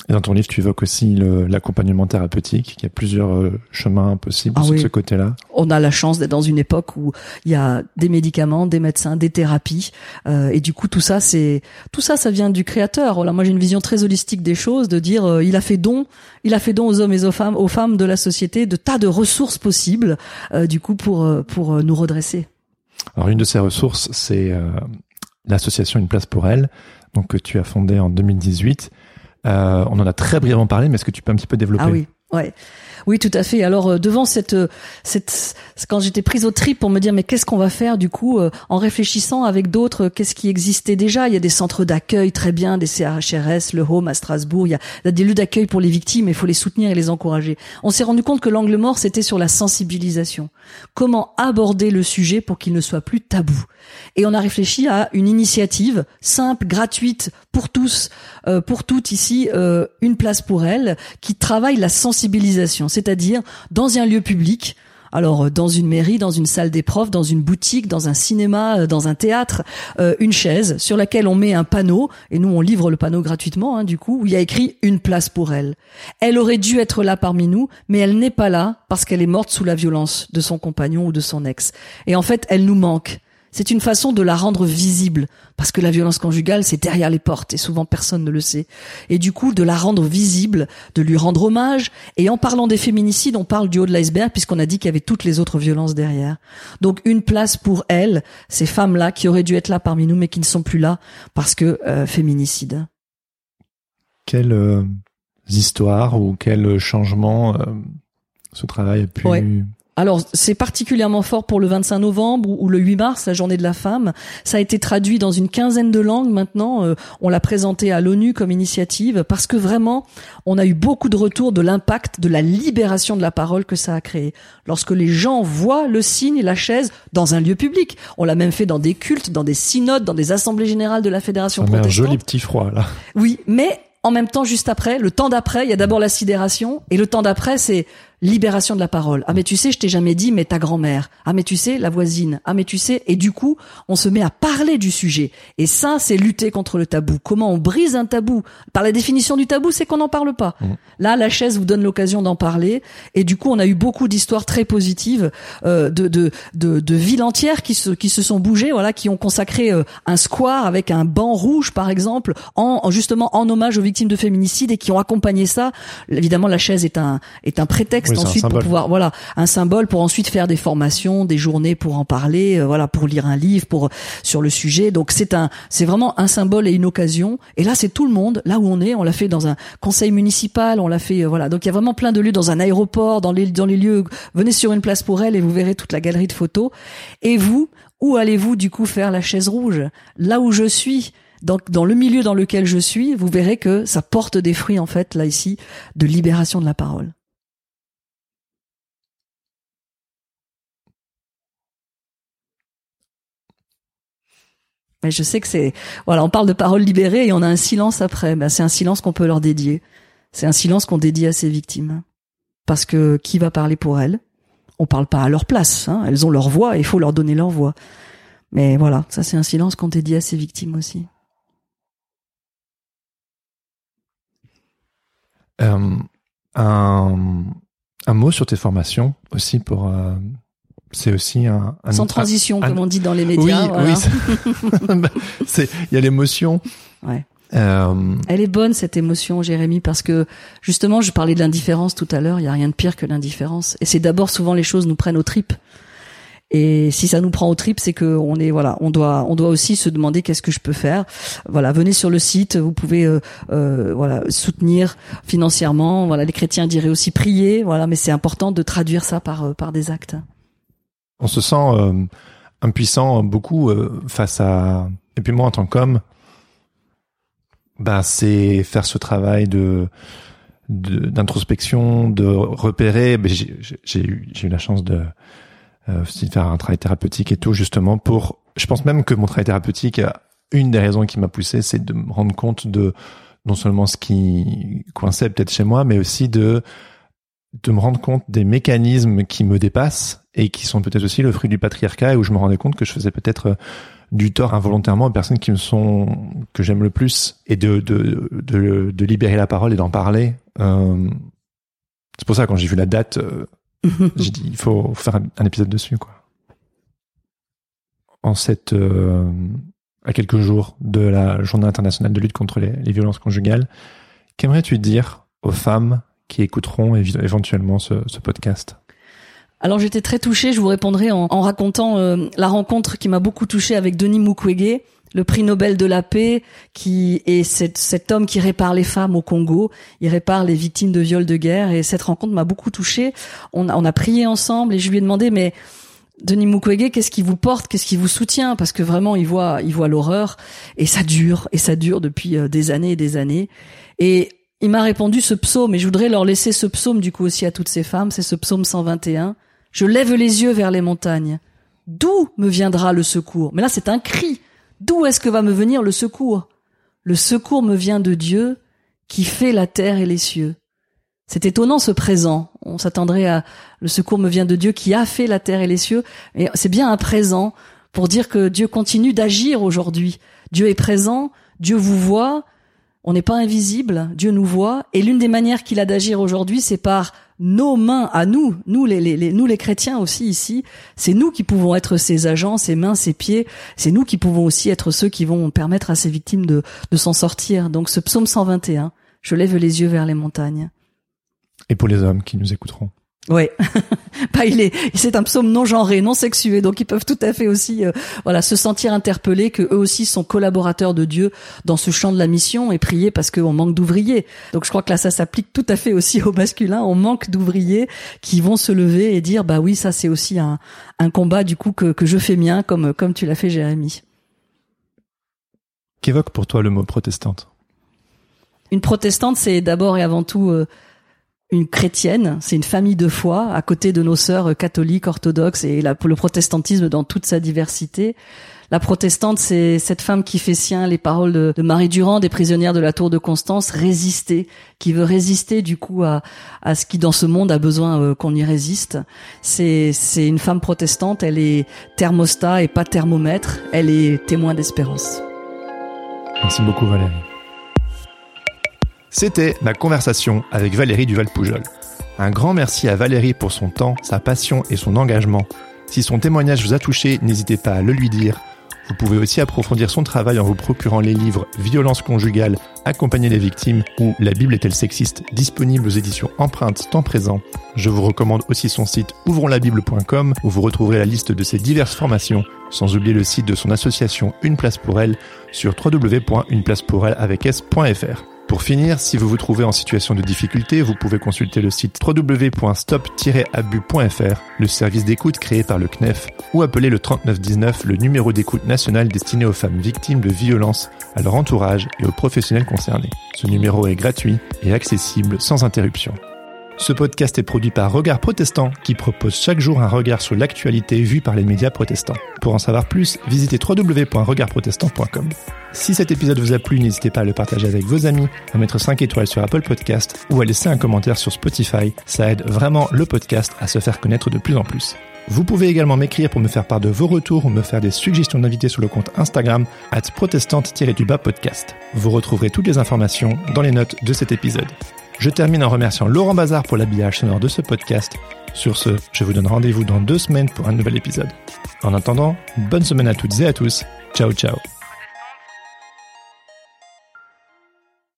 Et dans ton livre, tu évoques aussi l'accompagnement thérapeutique. Il y a plusieurs euh, chemins possibles ah sur ce côté-là. On a la chance d'être dans une époque où il y a des médicaments, des médecins, des thérapies, euh, et du coup tout ça, c'est tout ça, ça vient du créateur. Voilà, moi j'ai une vision très holistique des choses, de dire euh, il a fait don, il a fait don aux hommes et aux femmes, aux femmes de la société, de tas de ressources possibles, euh, du coup pour pour nous redresser. Alors une de ces ressources, c'est l'association Une place pour elle, donc que tu as fondée en 2018 euh, on en a très brièvement parlé, mais est-ce que tu peux un petit peu développer? Ah oui. Oui, tout à fait. Alors euh, devant cette euh, cette quand j'étais prise au trip pour me dire mais qu'est-ce qu'on va faire du coup en réfléchissant avec d'autres qu'est-ce qui existait déjà, il y a des centres d'accueil très bien, des CHRS, le Home à Strasbourg, il y a, des lieux d'accueil pour les victimes, il faut les soutenir et les encourager. On s'est rendu compte que l'angle mort c'était sur la sensibilisation. Comment aborder le sujet pour qu'il ne soit plus tabou? Et on a réfléchi à une initiative simple, gratuite pour tous, euh, pour toutes ici, euh, une place pour elles, qui travaille la sensibilisation, c'est-à-dire dans un lieu public. Alors euh, dans une mairie, dans une salle des profs, dans une boutique, dans un cinéma, dans un théâtre, une chaise sur laquelle on met un panneau et nous on livre le panneau gratuitement hein, du coup où il y a écrit une place pour elle. Elle aurait dû être là parmi nous, mais elle n'est pas là parce qu'elle est morte sous la violence de son compagnon ou de son ex. Et en fait, elle nous manque. C'est une façon de la rendre visible, parce que la violence conjugale, c'est derrière les portes, et souvent personne ne le sait. Et du coup, de la rendre visible, de lui rendre hommage, et en parlant des féminicides, on parle du haut de l'iceberg, puisqu'on a dit qu'il y avait toutes les autres violences derrière. Donc une place pour elles, ces femmes-là, qui auraient dû être là parmi nous, mais qui ne sont plus là, parce que euh, féminicide. Quelles euh, histoires ou quel changement euh, ce travail a pu alors c'est particulièrement fort pour le 25 novembre ou, le 8 mars, la journée de la femme. Ça a été traduit dans une quinzaine de langues maintenant. Euh, on l'a présenté à l'ONU comme initiative parce que vraiment, on a eu beaucoup de retours de l'impact de la libération de la parole que ça a créé. Lorsque les gens voient le signe et la chaise dans un lieu public, on l'a même fait dans des cultes, dans des synodes, dans des assemblées générales de la fédération ça protestante. un joli petit froid là. Oui, mais en même temps, juste après, le temps d'après, il y a d'abord la sidération, et le temps d'après, c'est libération de la parole. Ah mais tu sais, je t'ai jamais dit, mais ta grand-mère. Ah mais tu sais, la voisine. Ah mais tu sais, et du coup, on se met à parler du sujet. Et ça, c'est lutter contre le tabou. Comment on brise un tabou? Par la définition du tabou, c'est qu'on n'en parle pas. Mmh. Là, la chaise vous donne l'occasion d'en parler. Et du coup, on a eu beaucoup d'histoires très positives euh, de, de, de, de, villes entières qui se, qui se sont bougées, voilà, qui ont consacré euh, un square avec un banc rouge, par exemple, en justement en hommage aux victimes de féminicide et qui ont accompagné ça. Évidemment, la chaise est un est un prétexte texte Oui, ensuite pour pouvoir voilà un symbole pour ensuite faire des formations, des journées pour en parler, euh, voilà pour lire un livre pour sur le sujet. Donc c'est un c'est vraiment un symbole et une occasion. Et là c'est tout le monde. Là où on est, on l'a fait dans un conseil municipal, on l'a fait euh, voilà. Donc il y a vraiment plein de lieux dans un aéroport, dans les dans les lieux. Venez sur une place pour elle et vous verrez toute la galerie de photos. Et vous, où allez-vous du coup faire la chaise rouge? Là où je suis. Dans, dans le milieu dans lequel je suis, vous verrez que ça porte des fruits en fait là ici de libération de la parole. Mais je sais que c'est voilà, on parle de paroles libérées et on a un silence après. Ben, c'est un silence qu'on peut leur dédier. C'est un silence qu'on dédie à ces victimes. Parce que qui va parler pour elles? On parle pas à leur place. Hein. Elles ont leur voix et il faut leur donner leur voix. Mais voilà, ça c'est un silence qu'on dédie à ces victimes aussi. Euh, un, mot sur tes formations aussi pour. euh, c'est aussi un. un Sans transition, un- comme on dit dans les Oui, médias. voilà. oui. (laughs) c'est- c'est. Il y a l'émotion. Ouais. Euh, Elle est bonne cette émotion, Jérémy, parce que justement, je parlais de l'indifférence tout à l'heure. Il y a rien de pire que l'indifférence. Et c'est d'abord souvent les choses nous prennent aux tripes. Et si ça nous prend aux tripes, c'est que on est voilà, on doit on doit aussi se demander qu'est-ce que je peux faire. Voilà, venez sur le site, vous pouvez euh, euh, voilà soutenir financièrement. Voilà, les chrétiens diraient aussi prier. Voilà, mais c'est important de traduire ça par euh, par des actes. On se sent euh, impuissant beaucoup euh, face à. Et puis moi, en tant qu'homme, bah, c'est faire ce travail de de- d'introspection, de, repérer. ben, j'ai eu, eu la chance de euh, de faire un travail thérapeutique et tout, justement pour. Je pense même que mon travail thérapeutique, une des raisons qui m'a poussé, c'est de me rendre compte de non seulement ce qui coinçait peut-être chez moi, mais aussi de de me rendre compte des mécanismes qui me dépassent et qui sont peut-être aussi le fruit du patriarcat et où je me rendais compte que je faisais peut-être euh, du tort involontairement aux personnes qui me sont que j'aime le plus et de de de, de libérer la parole et d'en parler. Euh, c'est pour ça quand j'ai vu la date, euh, j'ai dit il faut faire un, épisode dessus quoi. En cette à quelques jours de la Journée internationale de lutte contre les violences conjugales, qu'aimerais-tu dire aux femmes qui écouteront éventuellement ce, podcast Alors j'étais très touchée, je vous répondrai en, racontant euh, la rencontre qui m'a beaucoup touchée avec Denis Mukwege, le prix Nobel de la paix, qui est cet, homme qui répare les femmes au Congo, il répare les victimes de viols de guerre, et cette rencontre m'a beaucoup touchée. On on a prié ensemble et je lui ai demandé, mais Denis Mukwege, qu'est-ce qui vous porte, qu'est-ce qui vous soutient? Parce que vraiment, il voit, il voit l'horreur et ça dure, et ça dure depuis euh, des années et des années. Et il m'a répondu ce psaume, et je voudrais leur laisser ce psaume du coup aussi à toutes ces femmes. C'est ce psaume 121. Je lève les yeux vers les montagnes. D'où me viendra le secours? Mais là, c'est un cri. D'où est-ce que va me venir le secours? Le secours me vient de Dieu qui fait la terre et les cieux. C'est étonnant ce présent. On s'attendrait à le secours me vient de Dieu qui a fait la terre et les cieux. Mais c'est bien un présent pour dire que Dieu continue d'agir aujourd'hui. Dieu est présent, Dieu vous voit, on n'est pas invisible, Dieu nous voit, et l'une des manières qu'il a d'agir aujourd'hui, c'est par nos mains à nous, nous les, les, les- nous les chrétiens aussi ici, c'est nous qui pouvons être ses agents, ses mains, ses pieds, c'est nous qui pouvons aussi être ceux qui vont permettre à ces victimes de, de s'en sortir. Donc ce psaume 121, je lève les yeux vers les montagnes. Et pour les hommes qui nous écouteront. Ouais, (laughs) bah il est, c'est un psaume non genré, non sexué, donc ils peuvent tout à fait aussi, euh, voilà, se sentir interpellés que eux aussi sont collaborateurs de Dieu dans ce champ de la mission et prier parce qu'on manque d'ouvriers. Donc je crois que là ça s'applique tout à fait aussi au masculin. On manque d'ouvriers qui vont se lever et dire bah oui ça c'est aussi un, un combat du coup que, que je fais mien comme comme tu l'as fait Jérémy. Qu'évoque pour toi le mot protestante? Une protestante, c'est d'abord et avant tout euh, une chrétienne, c'est une famille de foi à côté de nos sœurs catholiques, orthodoxes et le protestantisme dans toute sa diversité. La protestante, c'est cette femme qui fait sien les paroles de, Marie Durand, des prisonnières de la tour de Constance, résister, qui veut résister du coup à, à ce qui dans ce monde a besoin euh, qu'on y résiste. C'est c'est une femme protestante, elle est thermostat et pas thermomètre, elle est témoin d'espérance. Merci beaucoup Valérie. C'était ma conversation avec Valérie Duval-Poujol. Un grand merci à Valérie pour son temps, sa passion et son engagement. Si son témoignage vous a touché, n'hésitez pas à le lui dire Vous pouvez aussi approfondir son travail en vous procurant les livres Violence conjugale, Accompagner les victimes ou La Bible est-elle sexiste, disponibles aux éditions Empreinte temps présent. Je vous recommande aussi son site ouvronslabible.com où vous retrouverez la liste de ses diverses formations, sans oublier le site de son association Une place pour elle sur www.uneplacepourelle avec s.fr. Pour finir, si vous vous trouvez en situation de difficulté, vous pouvez consulter le site www.stop-abus.fr, le service d'écoute créé par le CNEF, ou appeler le 3919, le numéro d'écoute national destiné aux femmes victimes de violences, à leur entourage et aux professionnels concernés. Ce numéro est gratuit et accessible sans interruption. Ce podcast est produit par Regard Protestant qui propose chaque jour un regard sur l'actualité vue par les médias protestants. Pour en savoir plus, visitez www.regardprotestant.com. Si cet épisode vous a plu, n'hésitez pas à le partager avec vos amis, à mettre 5 étoiles sur Apple Podcast ou à laisser un commentaire sur Spotify. Ça aide vraiment le podcast à se faire connaître de plus en plus. Vous pouvez également m'écrire pour me faire part de vos retours ou me faire des suggestions d'invités sur le compte Instagram at protestante-du-bas podcast. Vous retrouverez toutes les informations dans les notes de cet épisode. Je termine en remerciant Laurent Bazar pour l'habillage sonore de ce podcast. Sur ce, je vous donne rendez-vous dans deux semaines pour un nouvel épisode. En attendant, bonne semaine à toutes et à tous. Ciao ciao